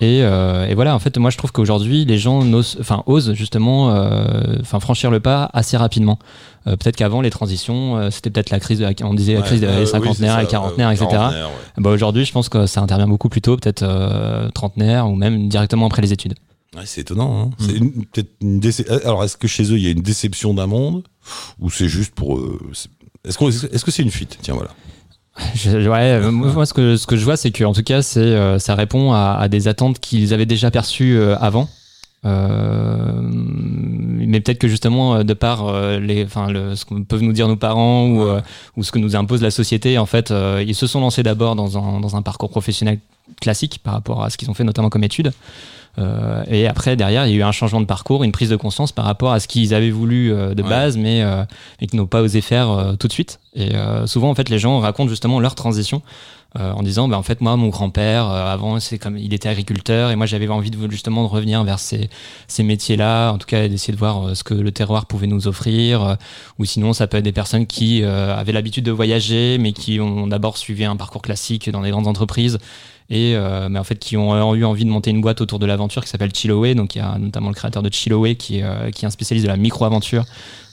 Et, et voilà, en fait, moi je trouve qu'aujourd'hui, les gens enfin, osent justement enfin, franchir le pas assez rapidement. Euh, peut-être qu'avant, les transitions, euh, c'était peut-être la crise, de la- on disait la crise des euh, oui, cinquantenaires, c'est et quarantenaires, etc. ouais. Bah, aujourd'hui, je pense que ça intervient beaucoup plus tôt, peut-être trentenaire ou même directement après les études. Ouais, c'est étonnant. hein. Mm. C'est une- peut-être une déce- Alors, est-ce que chez eux, il y a une déception d'un monde ou c'est juste pour. euh, Est-ce qu'on- est-ce que c'est une fuite? Tiens, voilà. Je- ouais, euh, moi, ce que, ce que je vois, c'est que en tout cas, c'est, euh, ça répond à, à des attentes qu'ils avaient déjà perçues euh, avant. Euh, mais peut-être que justement, euh, de par euh, les, enfin, le, ce que peuvent nous dire nos parents ou, euh, ou ce que nous impose la société, en fait, euh, ils se sont lancés d'abord dans un, dans un parcours professionnel classique par rapport à ce qu'ils ont fait notamment comme études. Euh, et après, derrière, il y a eu un changement de parcours, une prise de conscience par rapport à ce qu'ils avaient voulu euh, de Ouais. base, mais, euh, mais qu'ils n'ont pas osé faire euh, tout de suite. Et euh, souvent, en fait, les gens racontent justement leur transition euh, en disant, bah, en fait, moi, mon grand-père, euh, avant, c'est comme il était agriculteur, et moi, j'avais envie de justement de revenir vers ces, ces métiers-là, en tout cas, d'essayer de voir ce que le terroir pouvait nous offrir. ou sinon, ça peut être des personnes qui euh, avaient l'habitude de voyager, mais qui ont d'abord suivi un parcours classique dans des grandes entreprises et euh, mais en fait qui ont eu envie de monter une boîte autour de l'aventure qui s'appelle Chiloé donc il y a notamment le créateur de Chiloé qui est, euh, qui est un spécialiste de la micro-aventure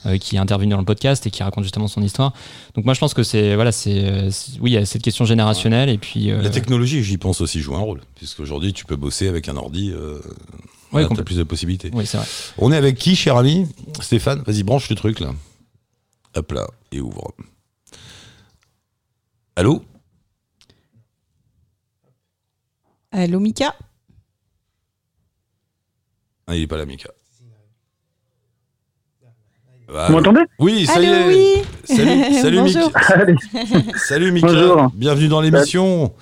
euh, qui est intervenu dans le podcast et qui raconte justement son histoire donc moi je pense que c'est voilà c'est oui il y a cette question générationnelle et puis euh, La technologie, j'y pense aussi, joue un rôle. Puisqu'aujourd'hui, tu peux bosser avec un ordi. Euh, voilà, t'as complètement. plus de possibilités. oui c'est vrai On est avec qui, cher ami? Stéphane, vas-y, branche le truc là. Hop là, et ouvre. Allô? Allô, Mika Ah, il est pas là, Mika. Vous m'entendez? Oui, ça y est. oui Salut, salut Bonjour. Salut Mika. Bonjour. Bienvenue dans l'émission.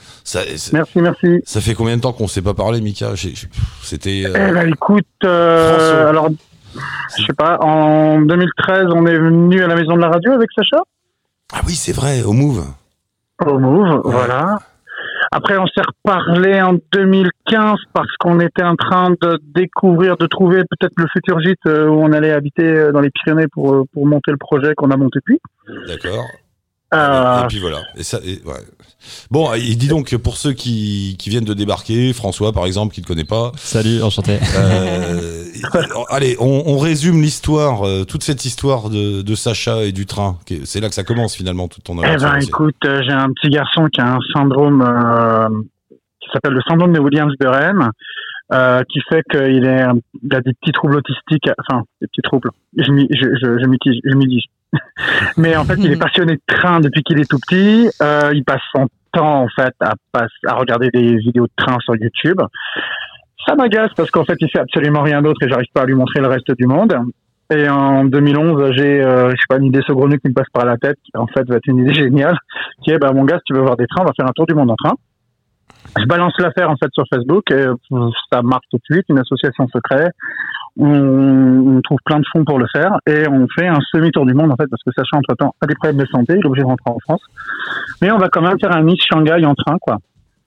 Merci, merci. ça fait combien de temps qu'on s'est pas parlé, Mika j'ai- C'était. Eh euh, ben, écoute, euh, alors, je sais pas, en 2013, on est venu à la maison de la radio avec Sacha, Ah oui, c'est vrai, au Move. au Move, voilà. Après, on s'est reparlé en 2015 parce qu'on était en train de découvrir, de trouver peut-être le futur gîte euh, où on allait habiter euh, dans les Pyrénées pour, euh, pour monter le projet qu'on a monté depuis. D'accord. Euh, Et, et puis voilà. Et ça, et- ouais. Bon, et dis donc, pour ceux qui, qui viennent de débarquer, François par exemple, qui ne connaît pas, salut enchanté euh, allez, on, on résume l'histoire, euh, toute cette histoire de, de Sacha et du train. C'est là que ça commence finalement, toute ton Eh aventure. ben, aussi. écoute, euh, j'ai un petit garçon qui a un syndrome euh, qui s'appelle le syndrome de Williams-Buren, euh, qui fait qu'il est, il a des petits troubles autistiques, enfin, des petits troubles. Je, m'y- je, je, je je m'y dis. Mais en fait, il est passionné de train depuis qu'il est tout petit. Euh, il passe son temps, en fait, à, regarder des vidéos de train sur YouTube. Ça m'agace parce qu'en fait, il fait absolument rien d'autre et j'arrive pas à lui montrer le reste du monde. Et en 2011, j'ai, euh, je sais pas, une idée saugrenue qui me passe par la tête, qui en fait va être une idée géniale, qui est, bah, mon gars, si tu veux voir des trains, on va faire un tour du monde en train. Je balance l'affaire, en fait, sur Facebook, et ça marche tout de suite, une association secrète. On, on trouve plein de fonds pour le faire, et on fait un semi-tour du monde, en fait, parce que Sacha, entre-temps, a des problèmes de santé, il est obligé de rentrer en France. Mais on va quand même faire un mix Shanghai en train, quoi,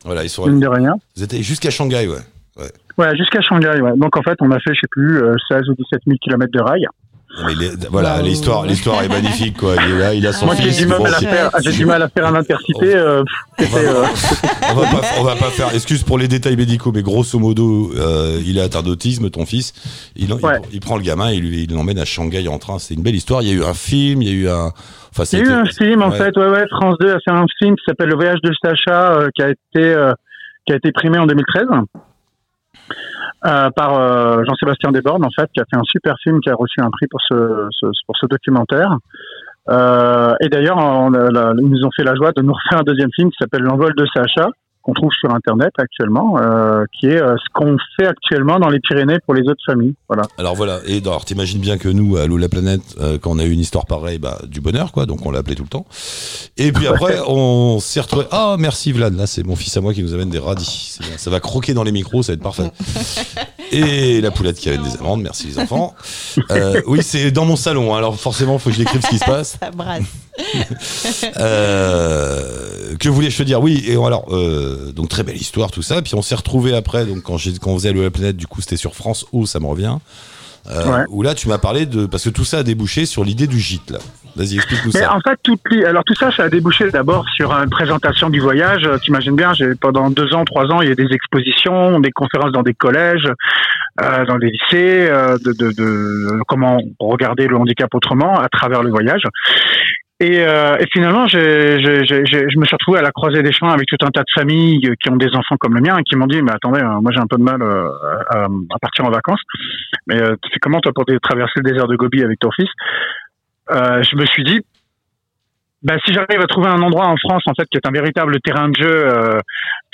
Voilà, ils sont. mine de rien. Vous étiez jusqu'à Shanghai, ouais. Ouais, jusqu'à Shanghai, ouais. Donc, en fait, on a fait, je sais plus, euh, 16 ou 17 000 kilomètres de rail. Mais les- voilà, l'histoire, l'histoire est magnifique, quoi. Il est là, il a son Moi fils. du mal bon, à c'est- faire, j'ai du mal à faire un intercité, euh, on, c'était, va, euh, on va pas, on va pas faire. Excuse pour les détails médicaux, mais grosso modo, euh, il est atteint d'autisme, ton fils. Il, il- Ouais. il, prend le gamin, il lui- il l'emmène à Shanghai en train. C'est une belle histoire. Il y a eu un film, il y a eu un. Enfin, Il y a eu un film, en fait, ouais, ouais, France 2 a fait un film qui s'appelle Le voyage de Sacha, euh, qui a été, euh, qui a été primé en 2013. Euh, par euh, Jean-Sébastien Desbordes, en fait, qui a fait un super film, qui a reçu un prix pour ce, ce- pour ce documentaire. Euh, et d'ailleurs, ils nous ont fait la joie de nous refaire un deuxième film qui s'appelle L'envol de Sacha, qu'on trouve sur Internet actuellement, euh, qui est euh, ce qu'on fait actuellement dans les Pyrénées pour les autres familles. Voilà. Alors voilà, et alors t'imagines bien que nous, à Allô la planète, euh, quand on a eu une histoire pareille, bah, du bonheur, quoi, donc on l'a appelé tout le temps. Et puis après, on s'est retrouvé. Ah, merci Vlad, là c'est mon fils à moi qui nous amène des radis. Bien. Ça va croquer dans les micros, ça va être parfait. Et la poulette qui amène des amandes, merci les enfants. Euh, oui, c'est dans mon salon, hein, alors forcément, faut que je décrive ce qui se passe. Ça brasse. Euh, que voulais-je te dire? Oui, et alors, euh, donc très belle histoire, tout ça. Puis on s'est retrouvé après, donc quand, quand on faisait Allô la planète, du coup c'était sur France O, ça me revient. Euh, Ouais. Où là, tu m'as parlé de. Parce que tout ça a débouché sur l'idée du gîte, là. Vas-y, explique-nous ça. en fait, tout, alors tout ça, ça a débouché d'abord sur une présentation du voyage. Euh, T'imagines bien, j'ai pendant deux ans, trois ans, il y a des expositions, des conférences dans des collèges, dans des lycées, euh, de, de, de comment regarder le handicap autrement à travers le voyage. Et, euh, et finalement, j'ai, j'ai, j'ai, j'ai- je me suis retrouvé à la croisée des chemins avec tout un tas de familles euh, qui ont des enfants comme le mien et qui m'ont dit, mais attendez, euh, moi j'ai un peu de mal euh, à, partir en vacances. Mais euh, tu fais comment toi pour traverser le désert de Gobi avec ton fils? Euh, Je me suis dit, ben, si j'arrive à trouver un endroit en France en fait qui est un véritable terrain de jeu, euh,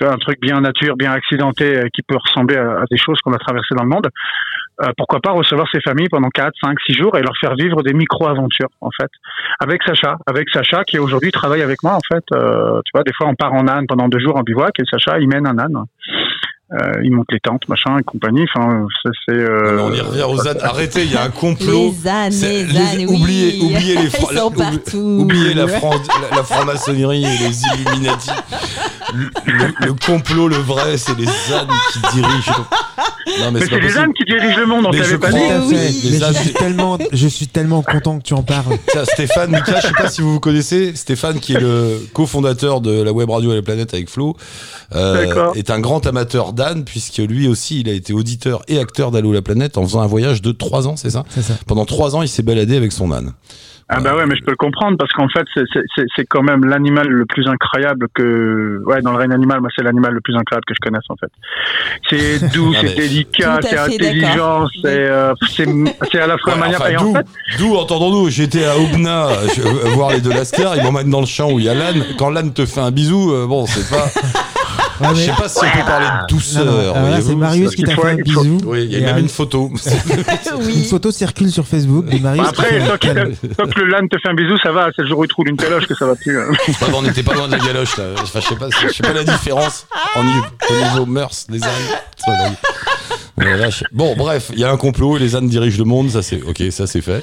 un truc bien nature, bien accidenté, euh, qui peut ressembler à, à des choses qu'on a traversées dans le monde, euh, pourquoi pas recevoir ces familles pendant 4, 5, 6 jours et leur faire vivre des micro-aventures, en fait. Avec Sacha, avec Sacha qui aujourd'hui travaille avec moi, en fait. Euh, tu vois, des fois, on part en âne pendant deux jours en bivouac et Sacha, il mène un âne. Euh, il monte les tentes, machin, et compagnie. Enfin, ça, c'est. euh, On y revient aux ânes. Arrêtez, il y a un complot. Les ânes, C'est- les ânes, oui. oubliez, oubliez les Ils sont partout. oubliez la, fran- la, la franc-maçonnerie et les Illuminati. Le, le- le complot, le vrai, c'est les ânes qui dirigent. Non, mais, Mais c'est les ânes qui dirigent le monde, on Mais je t'avait pas dit. Oui. Les ânes, je suis tellement, je suis tellement content que tu en parles. Tiens, Stéphane, Mika, je sais pas si vous vous connaissez. Stéphane, qui est le cofondateur de la web radio à la planète avec Flo, euh, est un grand amateur d'âne, puisque lui aussi, il a été auditeur et acteur d'Allo la planète en faisant un voyage de trois ans, c'est ça C'est ça. Pendant trois ans, il s'est baladé avec son âne. Ah bah ouais, mais je peux le comprendre parce qu'en fait, c'est- c'est- c'est c'est quand même l'animal le plus incroyable que... Ouais, dans le règne animal, moi, c'est l'animal le plus incroyable que je connaisse, en fait. C'est doux, Ah, c'est mais- délicat, c'est intelligent, c'est euh, c'est c'est à la fois Ouais, manière... enfin, et en d'où, fait, d'où, entendons-nous, j'étais à je- euh, voir les deux lascars, ils m'emmènent dans le champ où il y a l'âne. Quand l'âne te fait un bisou, euh, bon, c'est pas. Ouais, Je sais pas si on peut parler de douceur. voyez-vous, c'est Marius qui t'a fait un bisou. Oui, il y a Et, même euh, une photo. Une photo circule sur Facebook de Marius. après, fait un tant que, câlin. tant que le LAN te fait un bisou, ça va, c'est le jour où il trouve une téloche que ça va plus. hein. On n'était pas loin de la galoche là. Enfin, je sais pas, je sais pas la différence en niveau, au niveau mœurs des ânes. Je- Bon, bref, il y a un complot et les ânes dirigent le monde, ça c'est ok, ça c'est fait.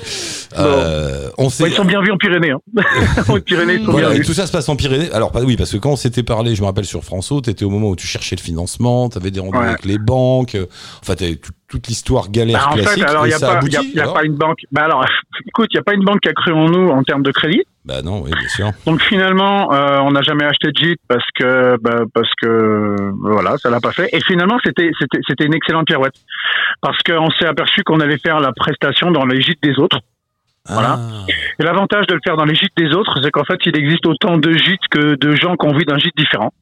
Euh, on s'est Ouais, ils sont bien vus en Pyrénées. Hein. en Pyrénées, ils sont Voilà, bien et vus. tout ça se passe en Pyrénées. Alors, pas oui, parce que quand on s'était parlé, je me rappelle sur François, t'étais au moment où tu cherchais le financement, t'avais des rendez-vous Ouais. avec les banques, euh, enfin, t'avais tout- toute l'histoire galère Bah, en classique. fait, alors il n'y a, pas- aboutit, y a, y a alors pas une banque. Bah alors, écoute, il n'y a pas une banque qui a cru en nous en termes de crédit. Bah non, oui, bien sûr. Donc finalement, euh, on n'a jamais acheté de gîte parce que, bah, parce que, voilà, ça l'a pas fait. Et finalement, c'était, c'était, c'était une excellente pirouette parce qu'on s'est aperçu qu'on allait faire la prestation dans les gîtes des autres. Voilà. Ah. Et l'avantage de le faire dans les gîtes des autres, c'est qu'en fait, il existe autant de gîtes que de gens qui ont envie d'un gîte différent.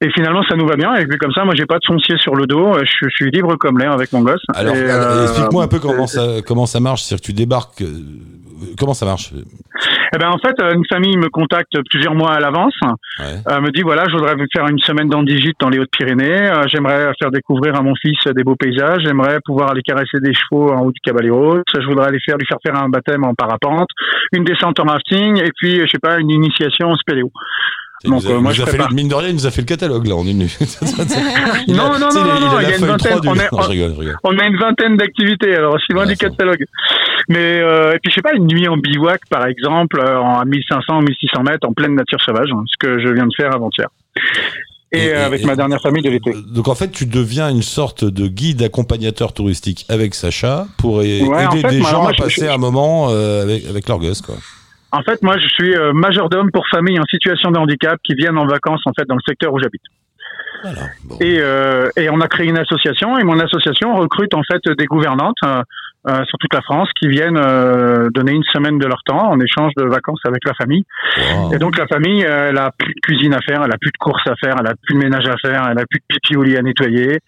Et finalement, ça nous va bien. Et puis comme ça, moi, j'ai pas de foncier sur le dos. Je, je suis libre comme l'air avec mon gosse. Alors, euh, explique-moi un peu comment ça, comment ça marche. C'est-à-dire que tu débarques. euh, comment ça marche? Eh ben en fait, euh, une famille me contacte plusieurs mois à l'avance, Ouais. euh, me dit voilà, je voudrais faire une semaine d'Andigite dans les Hautes-Pyrénées. Euh, j'aimerais faire découvrir à mon fils des beaux paysages. J'aimerais pouvoir aller caresser des chevaux en haut du Caballeros. Je voudrais aller faire lui faire faire un baptême en parapente, une descente en rafting et puis je sais pas une initiation en spéléo. Donc, nous a, euh, moi, je nous a fait prépare. le, mine de rien, il nous a fait le catalogue là en une a- Non, non, non, il non, y a une vingtaine, 3 du- on est- Non, je rigole, je rigole. On a une vingtaine d'activités, alors je suis loin Ouais, du catalogue. Mais euh, et puis je sais pas, une nuit en bivouac par exemple, en- à 1500, 1600 mètres en pleine nature sauvage, hein, ce que je viens de faire avant-hier. Et, Et- euh, avec et- ma dernière famille de l'été. Donc en fait, tu deviens une sorte de guide accompagnateur touristique avec Sacha pour a- aider Ouais, en fait, des moi, gens moi, à je- passer je- un moment euh, avec, avec leur gosse, quoi. En fait, moi, je suis euh, majordome pour familles en situation de handicap qui viennent en vacances en fait dans le secteur où j'habite. Voilà. Bon. Et, euh, et on a créé une association et mon association recrute en fait des gouvernantes euh, sur toute la France qui viennent euh, donner une semaine de leur temps en échange de vacances avec la famille. Wow. Et donc la famille, euh, elle a plus de cuisine à faire, elle a plus de courses à faire, elle a plus de ménage à faire, elle a plus de pipi au lit à nettoyer.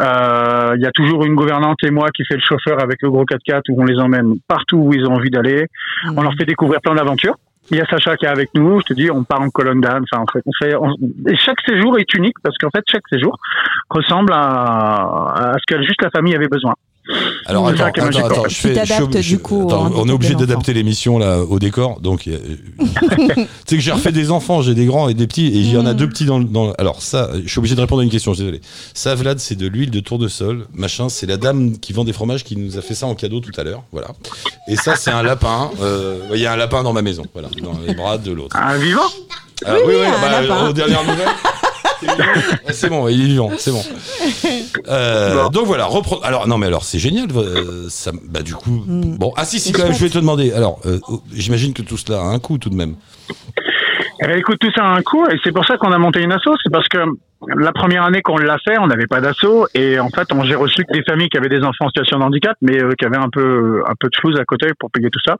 Euh, Il y a toujours une gouvernante et moi qui fait le chauffeur avec le gros 4x4 où on les emmène partout où ils ont envie d'aller. On leur fait découvrir plein d'aventures. Il y a Sacha qui est avec nous. Je te dis, on part en colonne d'âne. Enfin, on fait, on fait, on- et chaque séjour est unique parce qu'en fait, chaque séjour ressemble à, à ce que juste la famille avait besoin. Alors attends, attends, je fais. je- t'adaptes, je- du coup, attends, au on est obligé d'adapter l'émission là au décor. Donc, euh, tu sais que j'ai refait des enfants, j'ai des grands et des petits, et il y en a Mm. deux petits dans. le- dans le- alors ça, je suis obligé de répondre à une question. je suis Désolé. Ça, Vlad, c'est de l'huile de tournesol, machin. C'est la dame qui vend des fromages qui nous a fait ça en cadeau tout à l'heure. Voilà. Et ça, c'est un lapin. euh, Il y a un lapin dans ma maison. Voilà, dans les bras de l'autre. Un vivant? Ah, Oui, oui, un bah, lapin. aux dernières nouvelles. C'est. Ouais, C'est bon, il est vivant, c'est bon. Euh, Bon. Donc voilà, repro- alors non mais alors c'est génial, euh, ça, bah du coup, Mm. bon, ah si si C'est quand même, je vais te demander. Alors, euh, j'imagine que tout cela a un coût tout de même. Eh ben, écoute, tout ça a un coût et c'est pour ça qu'on a monté une asso. C'est parce que la première année qu'on l'a fait, on n'avait pas d'asso et en fait, on j'ai reçu que des familles qui avaient des enfants en situation de handicap, mais euh, qui avaient un peu un peu de flouze à côté pour payer tout ça.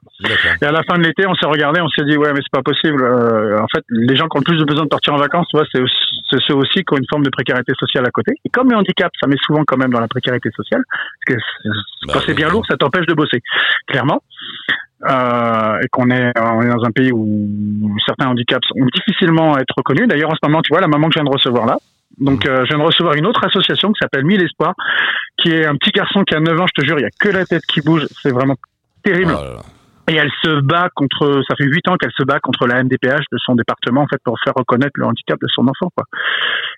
Et à la fin de l'été, on s'est regardé, on s'est dit ouais, mais c'est pas possible. Euh, en fait, les gens qui ont le plus de besoin de partir en vacances, tu vois, c'est ceux aussi qui ont une forme de précarité sociale à côté. Et comme le handicap, ça met souvent quand même dans la précarité sociale, parce que c'est- Bah, quand c'est bien oui. lourd, ça t'empêche de bosser, clairement. Euh, et qu'on est, on est dans un pays où certains handicaps ont difficilement à être reconnus. D'ailleurs, en ce moment, tu vois, la maman que je viens de recevoir là, Donc, euh, je viens de recevoir une autre association qui s'appelle Mille Espoirs, qui est un petit garçon qui a 9 ans, je te jure, il y a que la tête qui bouge. C'est vraiment terrible. Oh là là. Et elle se bat contre, ça fait huit ans qu'elle se bat contre la MDPH de son département, en fait, pour faire reconnaître le handicap de son enfant, quoi.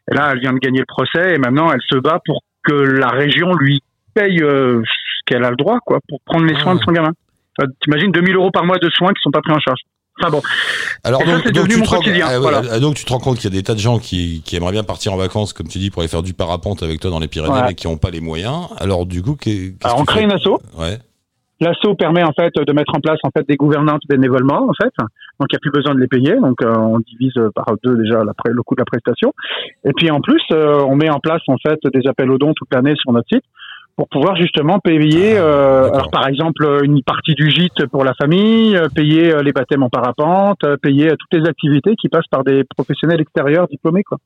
Et là, elle vient de gagner le procès et maintenant, elle se bat pour que la région lui paye euh, ce qu'elle a le droit, quoi, pour prendre les soins de son gamin. Enfin, T'imagines 2000 euros par mois de soins qui sont pas pris en charge. Enfin bon. Alors Et donc, donc devenu tu mon quotidien, ah ouais, voilà. ah, donc tu te rends compte qu'il y a des tas de gens qui, qui aimeraient bien partir en vacances, comme tu dis, pour aller faire du parapente avec toi dans les Pyrénées, mais qui n'ont pas les moyens. Alors du coup, qu'est- Alors, on crée une asso. Ouais. L'asso permet en fait de mettre en place en fait des gouvernantes bénévolement en fait, donc il n'y a plus besoin de les payer, donc euh, on divise par deux déjà la le coût de la prestation, et puis en plus euh, on met en place en fait des appels aux dons toute l'année sur notre site pour pouvoir justement payer, Ah, euh, alors par exemple une partie du gîte pour la famille, euh, payer euh, les baptêmes en parapente, payer toutes les activités qui passent par des professionnels extérieurs diplômés quoi.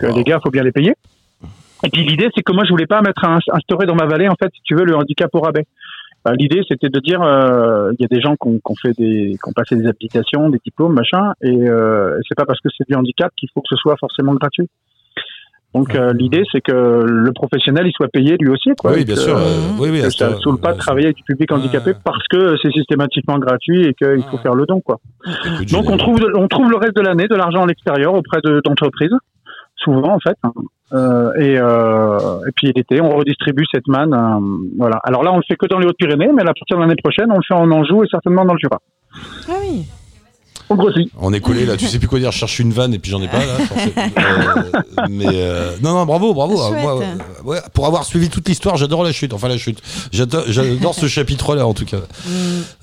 Wow. les gars, faut bien les payer. Et puis l'idée, c'est que moi, je voulais pas mettre un, instaurer dans ma vallée, en fait, si tu veux, le handicap au rabais. L'idée, c'était de dire, euh, il y a des gens qui ont, qui ont fait des, qui ont passé des habilitations, des diplômes, machin, et euh, c'est pas parce que c'est du handicap qu'il faut que ce soit forcément gratuit. Donc euh, l'idée, c'est que le professionnel, il soit payé lui aussi, quoi. oui, bien que- sûr. euh, oui, oui. que ça ne saoule pas de euh, travailler avec du public handicapé Ouais. parce que c'est systématiquement gratuit et qu'il faut Ouais. faire le don, quoi. Donc on trouve, on trouve le reste de l'année de l'argent à l'extérieur auprès de- d'entreprises, souvent en fait. hein. Euh, et, euh, et puis l'été, on redistribue cette manne. euh, voilà. Alors là, on le fait que dans les Hautes-Pyrénées, mais à partir de l'année prochaine, on le fait en Anjou et certainement dans le Jura. Ah oui. On grossit. On est collé là, tu sais plus quoi dire, je cherche une vanne et puis j'en ai pas là. Euh, mais euh, non, non, bravo, bravo. Chouette. Moi, ouais, pour avoir suivi toute l'histoire, j'adore la chute. Enfin la chute. J'adore, ce chapitre-là en tout cas.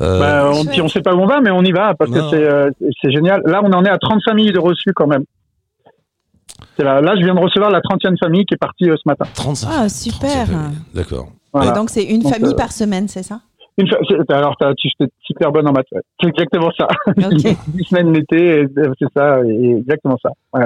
Euh, Bah, on, on sait pas où on va, mais on y va parce Non. que c'est euh, génial. Là, on en est à 30 familles de reçus quand même. Là, là, je viens de recevoir la 30e famille qui est partie euh, ce matin. 35. Ah, super. 35, D'accord. Voilà. Et donc, c'est une Donc, famille euh, par semaine, c'est ça? Une c'est- alors, tu es super bonne en maths. ouais. C'est exactement ça. Ok. 10 semaines l'été, et- c'est ça, et exactement ça. Ouais.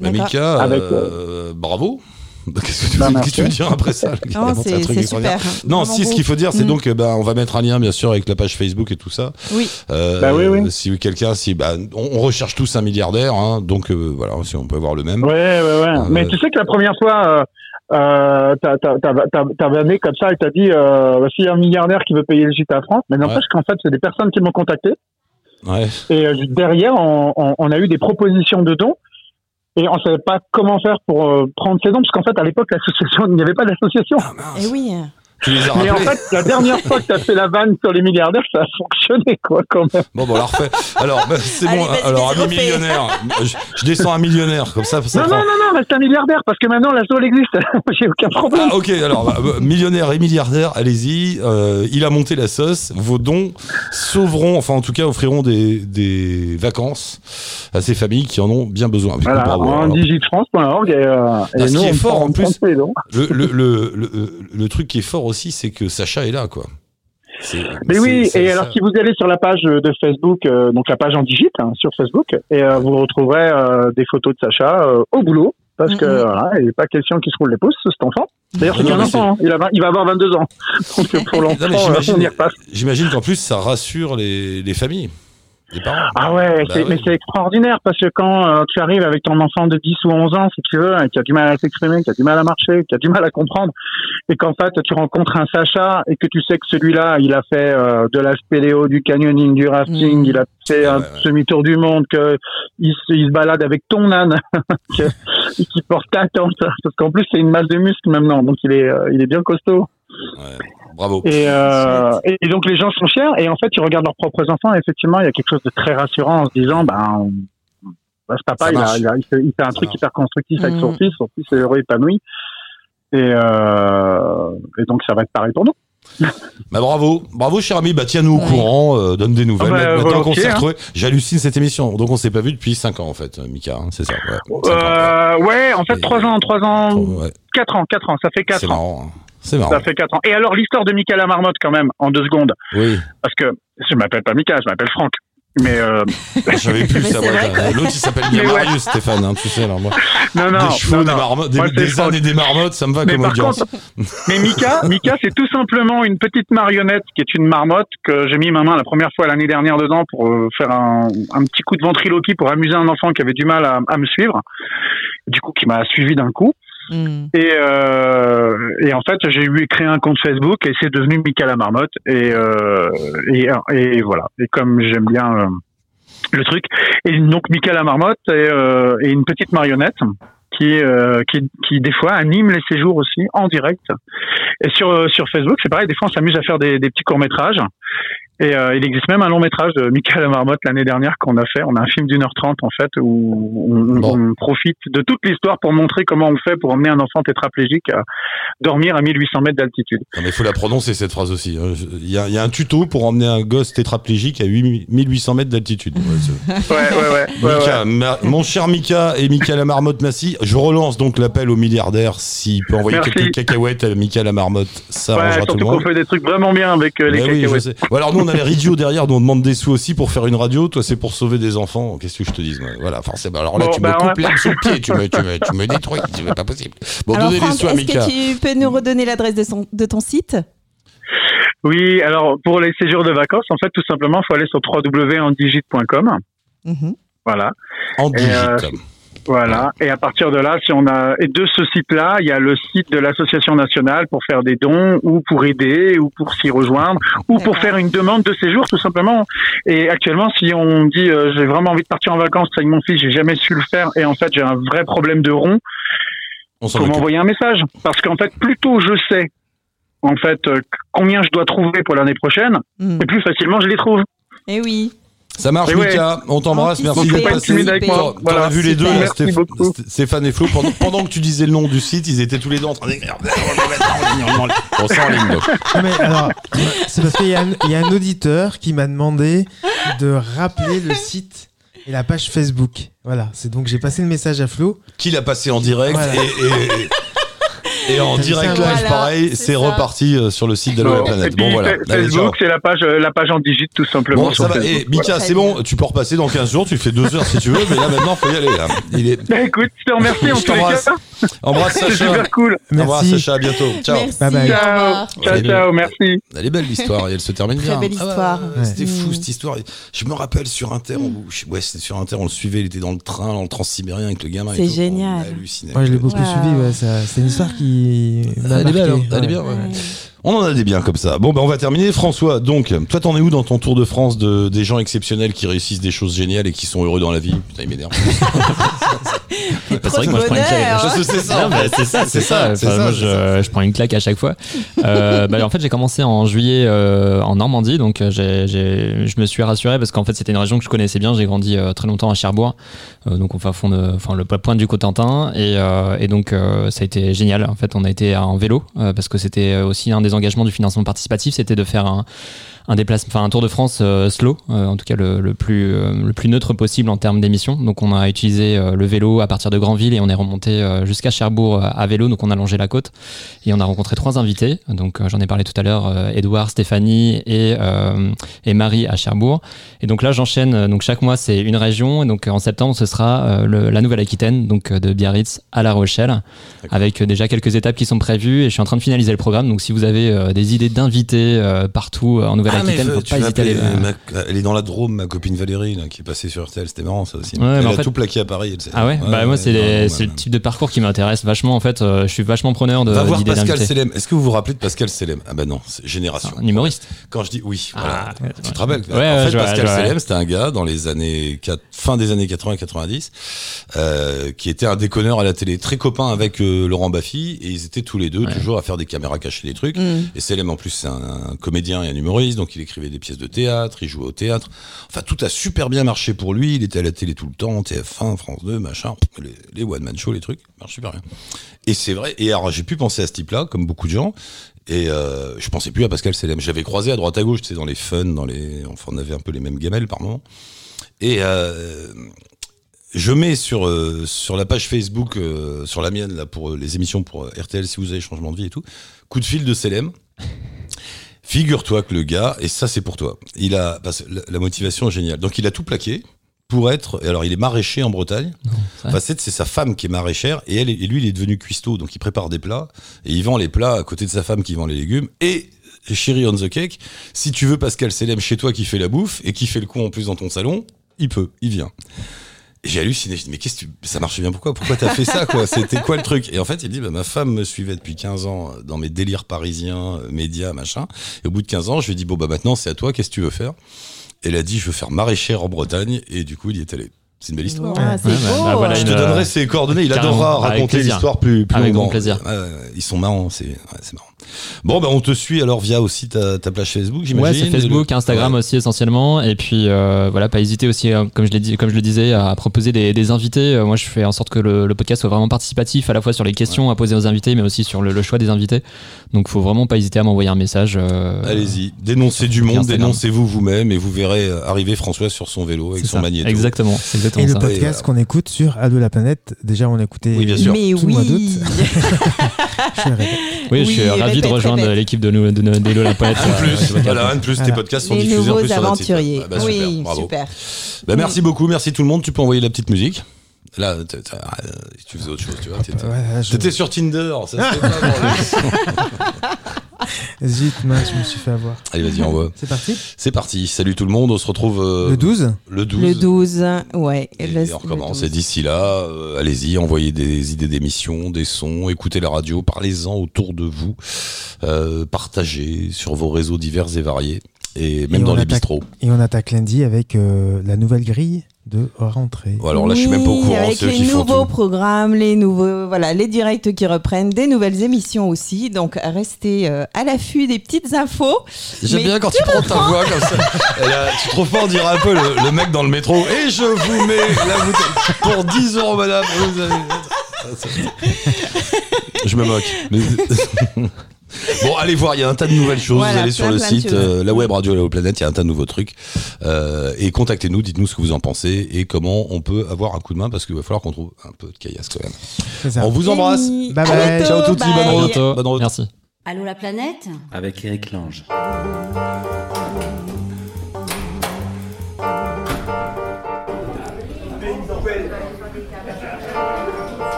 Bah. Mika, Avec, euh, bravo. Qu'est-ce que, tu tu veux dire après ça Non, c'est super. Non, Vraiment si ce qu'il faut dire, c'est Mm. donc, euh, bah, on va mettre un lien, bien sûr, avec la page Facebook et tout ça. Oui. Euh, Bah oui, oui. Si quelqu'un, si, bah, on, on recherche tous un milliardaire, hein, donc euh, voilà, si on peut avoir le même. Ouais, ouais, ouais. Ah, Mais tu sais que la première fois, euh, t'as- t'as- t'as t'as- t'as vanné comme ça et t'as dit, euh, s'il y a un milliardaire qui veut payer le gîte à France, mais n'empêche qu'en fait, c'est des personnes qui m'ont contacté. Ouais. Et euh, derrière, on, on- on a eu des propositions de dons. Et on savait pas comment faire pour euh, prendre ces dons, parce qu'en fait, à l'époque, l'association, il n'y avait pas d'association. Et oui. Tu les as Mais en fait, la dernière fois que tu as fait la vanne sur les milliardaires, ça a fonctionné, quoi, quand même. Bon, bon, on la refait. Alors, bah, c'est bon. Alors, refais. millionnaire. Je, je descends un millionnaire, comme ça, ça Non, prend- non, non, non, reste un milliardaire, parce que maintenant, l'asso, elle existe. J'ai aucun problème. Ah, ok, alors, bah, bah, millionnaire et milliardaire, allez-y. Euh, il a monté la sauce. Vos dons sauveront, enfin, en tout cas, offriront des, des vacances à ces familles qui en ont bien besoin. Voilà, bravo. en Alors, digitfrance.org et, euh, et ce nous, qui est on fort, en plus- le, le, le, le truc qui est fort aussi, c'est que Sacha est là, quoi. Mais oui, et ça. alors si vous allez sur la page de Facebook, euh, donc la page en digit hein, sur Facebook, et euh, vous retrouverez euh, des photos de Sacha euh, au boulot, parce que Mhm. voilà, il n'est pas question qu'il se roule les pouces, cet enfant. D'ailleurs, c'est mais enfant, hein. il, a, vingt- il va avoir 22 ans. Donc pour l'enfant, euh, j'imagine- on y repasse. J'imagine qu'en plus, ça rassure les, les familles, les parents. Ah ouais, Bah oui. mais c'est extraordinaire parce que quand euh, tu arrives avec ton enfant de 10 ou 11 ans, si tu veux, et qui a du mal à s'exprimer, qui a du mal à marcher, qui a du mal à comprendre, et qu'en fait tu rencontres un Sacha et que tu sais que celui-là, il a fait euh, de la spéléo, du canyoning, du rafting, Mhm. il a fait un Ouais, ouais. semi-tour du monde, que il se, il se balade avec ton âne, que, et qu'il porte ta tente, parce qu'en plus c'est une masse de muscles maintenant, donc il est, euh, il est bien costaud. Ouais. Bravo. Et, euh, et, donc les gens sont fiers et en fait ils regardent leurs propres enfants et effectivement il y a quelque chose de très rassurant en se disant ben bah, ce papa Ça il, a, il, a- il fait, il fait un Ça truc marche. hyper constructif avec son Mm. fils, son fils est heureux épanoui et, euh, et donc ça va être pareil pour nous. Bah bravo, bravo cher ami, bah tiens-nous au Ouais. courant, euh, donne des nouvelles. Ah bah, Maintenant qu'on s'est hein. j'hallucine cette émission. Donc on s'est pas vu depuis 5 ans en fait, euh, Mika, hein, c'est ça. Ouais. Cinq ans, ouais. Euh, ouais en fait Et- trois ans, trois ans, Ouais, quatre ans, quatre ans, ça fait c'est quatre ans. marrant. hein. C'est marrant. Ça fait quatre ans. Et alors l'histoire de Mika la marmotte quand même en deux secondes Oui. parce que je m'appelle pas Mika, je m'appelle Franck. Mais euh, Je savais plus ça. L'autre, il s'appelle bien ouais. Marius, Stéphane, hein, tu sais. Alors, moi, non, non, des chevaux, non, des, marmottes, des, Moi, des ânes et des marmottes, ça me va Mais comme audience. contre, mais Mika, Mika, c'est tout simplement une petite marionnette qui est une marmotte que j'ai mis ma main la première fois l'année dernière dedans pour euh, faire un, un petit coup de ventriloquie pour amuser un enfant qui avait du mal à, à me suivre. Du coup, qui m'a suivi d'un coup. Hmm. Et, euh, et en fait, j'ai eu créé un compte Facebook et c'est devenu Mika la marmotte. Et, euh, et, et voilà. Et comme j'aime bien euh, le truc, et donc Mika la marmotte est, une petite marionnette qui, euh, qui, qui des fois anime les séjours aussi en direct. Et sur euh, sur Facebook, c'est pareil. Des fois, on s'amuse à faire des, petits courts métrages. Et euh, il existe même un long métrage de Mika la marmotte l'année dernière qu'on a fait. On a un film d'une heure trente en fait où on, Bon. on profite de toute l'histoire pour montrer comment on fait pour emmener un enfant tétraplégique à dormir à 1800 mètres d'altitude. Mais il faut la prononcer cette phrase aussi. hein. Il y, a, il y a un tuto pour emmener un gosse tétraplégique à 8 1800 mètres d'altitude. Ouais, Ouais, ouais, ouais. ouais, Mika, ouais. ma- mon cher Mika et Mika la marmotte Massy, je relance donc l'appel au milliardaire s'il peut envoyer Merci. quelques cacahuètes à Mika la marmotte, ça Ouais, arrangera tout le monde. fait des trucs vraiment bien avec euh, les oui, je cacahuètes. sais. Bon, alors nous on a les radios derrière, nous on demande des sous aussi pour faire une radio. Toi c'est pour sauver des enfants. Qu'est-ce que je te dis moi? Voilà, forcément. Alors là Bon, tu bah, me coupes ouais. l'herbe sous le pied, tu me, tu me, tu me détruis, c'est pas possible. Bon, Alors donnez les Franck, sous à est-ce que tu peux nous redonner l'adresse de, son- de ton site? Oui, alors pour les séjours de vacances, en fait, tout simplement, il faut aller sur www.andigite.com. Mhm. Voilà. En Et, euh. Voilà. Et à partir de là, si on a et de ce site-là, il y a le site de l'association nationale pour faire des dons ou pour aider ou pour s'y rejoindre ou pour faire une demande de séjour tout simplement. Et actuellement, si on dit euh, j'ai vraiment envie de partir en vacances avec mon fils, j'ai jamais su le faire et en fait j'ai un vrai problème de rond, On faut m'envoyer un message parce qu'en fait plus tôt je sais en fait euh, combien je dois trouver pour l'année prochaine, Hmm. et plus facilement je les trouve. Eh oui. Ça marche, ouais. Mika. On t'embrasse. Anticipé, Merci d'être passé. T'aurais- Voilà. Vu les deux, là, Stéph- beaucoup. Stéphane et Flo. Pendant, pendant que tu disais le nom du site, ils étaient tous les deux en train d'écrire. On s'en ligne, donc. Mais alors, c'est parce qu'il y, a un- il y a un auditeur qui m'a demandé de rappeler le site et la page Facebook. Voilà, c'est donc j'ai passé le message à Flo. Qui l'a passé en direct Voilà. et, et- et en T'as direct live, Voilà, pareil, c'est c'est reparti euh, sur le site de Bon, la et planète. Bon, voilà. Facebook, c'est la page, euh, la page en digite tout simplement. Bon, ça va. Et Mika, c'est bon, tu peux repasser dans 15 jours, tu fais deux heures si tu veux, mais là maintenant, faut y aller. Là. Il est... Bah, écoute, je te remercie en tous les t'embrasse. cas. Embrasse C'est Sacha. super cool. Embrasse Merci. Sacha, à bientôt. Ciao. Merci. Bye. Ciao, ciao, merci. Elle est belle l'histoire et elle se termine Très bien. belle Ah ouais, histoire. C'était fou cette histoire. Je me rappelle sur Inter, on- ouais, c'était sur Inter, on le suivait, il était dans le train, dans le transsibérien avec le gamin. et C'est tout. génial. Moi, je l'ai beaucoup suivi. c'est une histoire qui m'a Elle est belle, hein, elle est ouais. bien, ouais. Ouais. On en a des biens comme ça. Bon, ben on va terminer. François, donc, toi, t'en es où dans ton tour de France de, des gens exceptionnels qui réussissent des choses géniales et qui sont heureux dans la vie? Putain, il m'énerve. C'est vrai que moi je prends une claque. Je sais, c'est ça. Bah, c'est ça, moi, je, je prends une claque à chaque fois. Euh, bah, en fait, j'ai commencé en juillet euh, en Normandie, donc euh, j'ai, j'ai- je me suis rassuré parce qu'en fait, c'était une région que je connaissais bien. J'ai grandi euh, très longtemps à Cherbourg, euh, donc on fait fond de, enfin le point du Cotentin, et, euh, et donc euh, ça a été génial. En fait, on a été en vélo euh, parce que c'était aussi un des engagements du financement participatif, c'était de faire un un déplacement, enfin un Tour de France euh, slow, euh, en tout cas le, le plus euh, le plus neutre possible en termes d'émissions. Donc on a utilisé euh, le vélo à partir de Granville et on est remonté euh, jusqu'à Cherbourg euh, à vélo. Donc on a longé la côte et on a rencontré trois invités. Donc j'en ai parlé tout à l'heure, euh, Edouard, Stéphanie et euh, et Marie à Cherbourg. Et donc là j'enchaîne. Donc chaque mois c'est une région. Et donc en septembre ce sera euh, le- la Nouvelle-Aquitaine, donc de Biarritz à La Rochelle, avec déjà quelques étapes qui sont prévues. Et je suis en train de finaliser le programme. Donc si vous avez euh, des idées d'invités euh, partout euh, en Nouvelle-Aquitaine, euh, faut tu pas vas hésiter à aller. appeler ma- Elle est dans la Drôme, ma copine Valérie, là, qui est passée sur RTL. C'était marrant, ça aussi. Ouais, elle en a fait- tout plaqué à Paris. Elle sait. Ah ouais, Bah moi c'est les- le type de parcours qui m'intéresse vachement en fait. euh, je suis vachement preneur de Va voir Pascal. Selem. Est-ce que vous vous rappelez de Pascal Selem Ah ben non, c'est Génération. Un humoriste. Quand je dis oui, voilà. Ah, ouais, tu te rappelles? Ouais, En fait, Pascal Selem, c'était un gars dans les années 4, fin des années 80-90, euh, qui était un déconneur à la télé, très copain avec Laurent Baffy, et ils étaient tous les deux toujours à faire des caméras cachées des trucs. Mm. Et Selem en plus c'est un comédien et un humoriste, donc il écrivait des pièces de théâtre, il jouait au théâtre. Enfin tout a super bien marché pour lui. Il était à la télé tout le temps, TF1, France 2, machin, les, les one man show, les trucs, marchent super bien. Et c'est vrai. Et alors j'ai pu penser à ce type-là, comme beaucoup de gens. Et euh, je pensais plus à Pascal Selem. J'avais croisé à droite à gauche, tu sais, dans les fun, dans les, enfin on avait un peu les mêmes gamelles par moment. Et euh, je mets sur euh, sur la page Facebook, euh, sur la mienne là pour les émissions pour RTL si vous avez changement de vie et tout, coup de fil de Selem. Figure-toi que le gars, et ça c'est pour toi, il a parce que la, la motivation est géniale. Donc il a tout plaqué pour être. Alors il est maraîcher en Bretagne. Enfin, c'est c'est sa femme qui est maraîchère et elle et lui il est devenu cuistot, donc il prépare des plats et il vend les plats à côté de sa femme qui vend les légumes et. Chérie on the cake, si tu veux Pascal Selem chez toi qui fait la bouffe et qui fait le con en plus dans ton salon, il peut, il vient. J'ai halluciné, je dis mais qu'est-ce que ça marche bien pourquoi Pourquoi t'as fait ça quoi? C'était quoi le truc? Et en fait il dit bah, ma femme me suivait depuis 15 ans dans mes délires parisiens, euh, médias, machin. Et au bout de 15 ans je lui ai dit bon bah maintenant c'est à toi, qu'est-ce que tu veux faire? Elle a dit je veux faire maraîchère en Bretagne et du coup il y est allé. C'est une belle histoire. Ouais, Ouais, beau. bah, voilà Je te euh, donnerai ses coordonnées. Il adorera raconter l'histoire plus, plus Avec grand plaisir. Ouais, ouais, ils sont marrants, c'est ouais, c'est marrant. Bon, ben on te suit alors via aussi ta, ta page Facebook, Ouais, j'imagine. c'est Facebook, Le- Instagram Ouais. aussi essentiellement. Et puis euh, voilà, pas hésiter aussi, euh, comme je l'ai dit, comme je le disais, à proposer des, des invités. Euh, moi, je fais en sorte que le, le podcast soit vraiment participatif, à la fois sur les questions à poser aux invités, mais aussi sur le, le choix des invités. Donc, faut vraiment pas hésiter à m'envoyer un message. euh, Allez-y, dénoncez du monde, dénoncez-vous vous-même et vous verrez euh, arriver François sur son vélo avec son magnéto. Exactement, c'est Et le ça. podcast Et, qu'on écoute sur Allo la planète, déjà on écoutait Oui, bien sûr. Mais tout le mois d'août. oui. Oui, je suis ravi répète, de rejoindre l'équipe de nous, de, de, la de euh, plus, sur le voilà, rien de plus, tes podcasts sont Les diffusés en plus sur notre site. aventuriers. Ouais, bah, super, oui, bravo. super. Bah, merci beaucoup, merci tout le monde. Tu peux envoyer la petite musique. Là, t'as- euh, tu faisais autre chose, tu vois. t'étais- Ouais, je- sur Tinder, ça se fait pas. bordel. Zut, mince, je me suis fait avoir. Allez, vas-y, envoie. C'est parti C'est parti. Salut tout le monde. On se retrouve euh, Le 12 Le 12. Le 12, ouais. Et le- on recommence. Et 12. d'ici là, euh, allez-y, envoyez des idées d'émissions, des sons, écoutez la radio, parlez-en autour de vous, euh, partagez sur vos réseaux divers et variés, et même Et dans on les attaque- bistrots. Et on attaque lundi avec euh, la nouvelle grille de rentrée. Alors là, je suis même pas au courant. Avec les qui nouveaux programmes, les nouveaux, voilà, les directs qui reprennent, des nouvelles émissions aussi. Donc, restez euh, à l'affût des petites infos. J'aime bien quand tu prends ta voix comme ça. Là, tu trouves pas, on dirait un peu le, le mec dans le métro. Et je vous mets la bouteille pour 10 euros, madame. Vous avez- Je me moque. Mais- Bon, allez voir, il y a un tas de nouvelles choses. Voilà, vous allez sur le site, euh, la web radio La Planète, il y a un tas de nouveaux trucs. Euh, et contactez-nous, dites-nous ce que vous en pensez et comment on peut avoir un coup de main parce qu'il va falloir qu'on trouve un peu de caillasse quand même. Ça. On vous embrasse. Bye bye. Ciao toutes, bye. bonne. Bonne route. Merci. Allô la planète? Avec Eric Lange.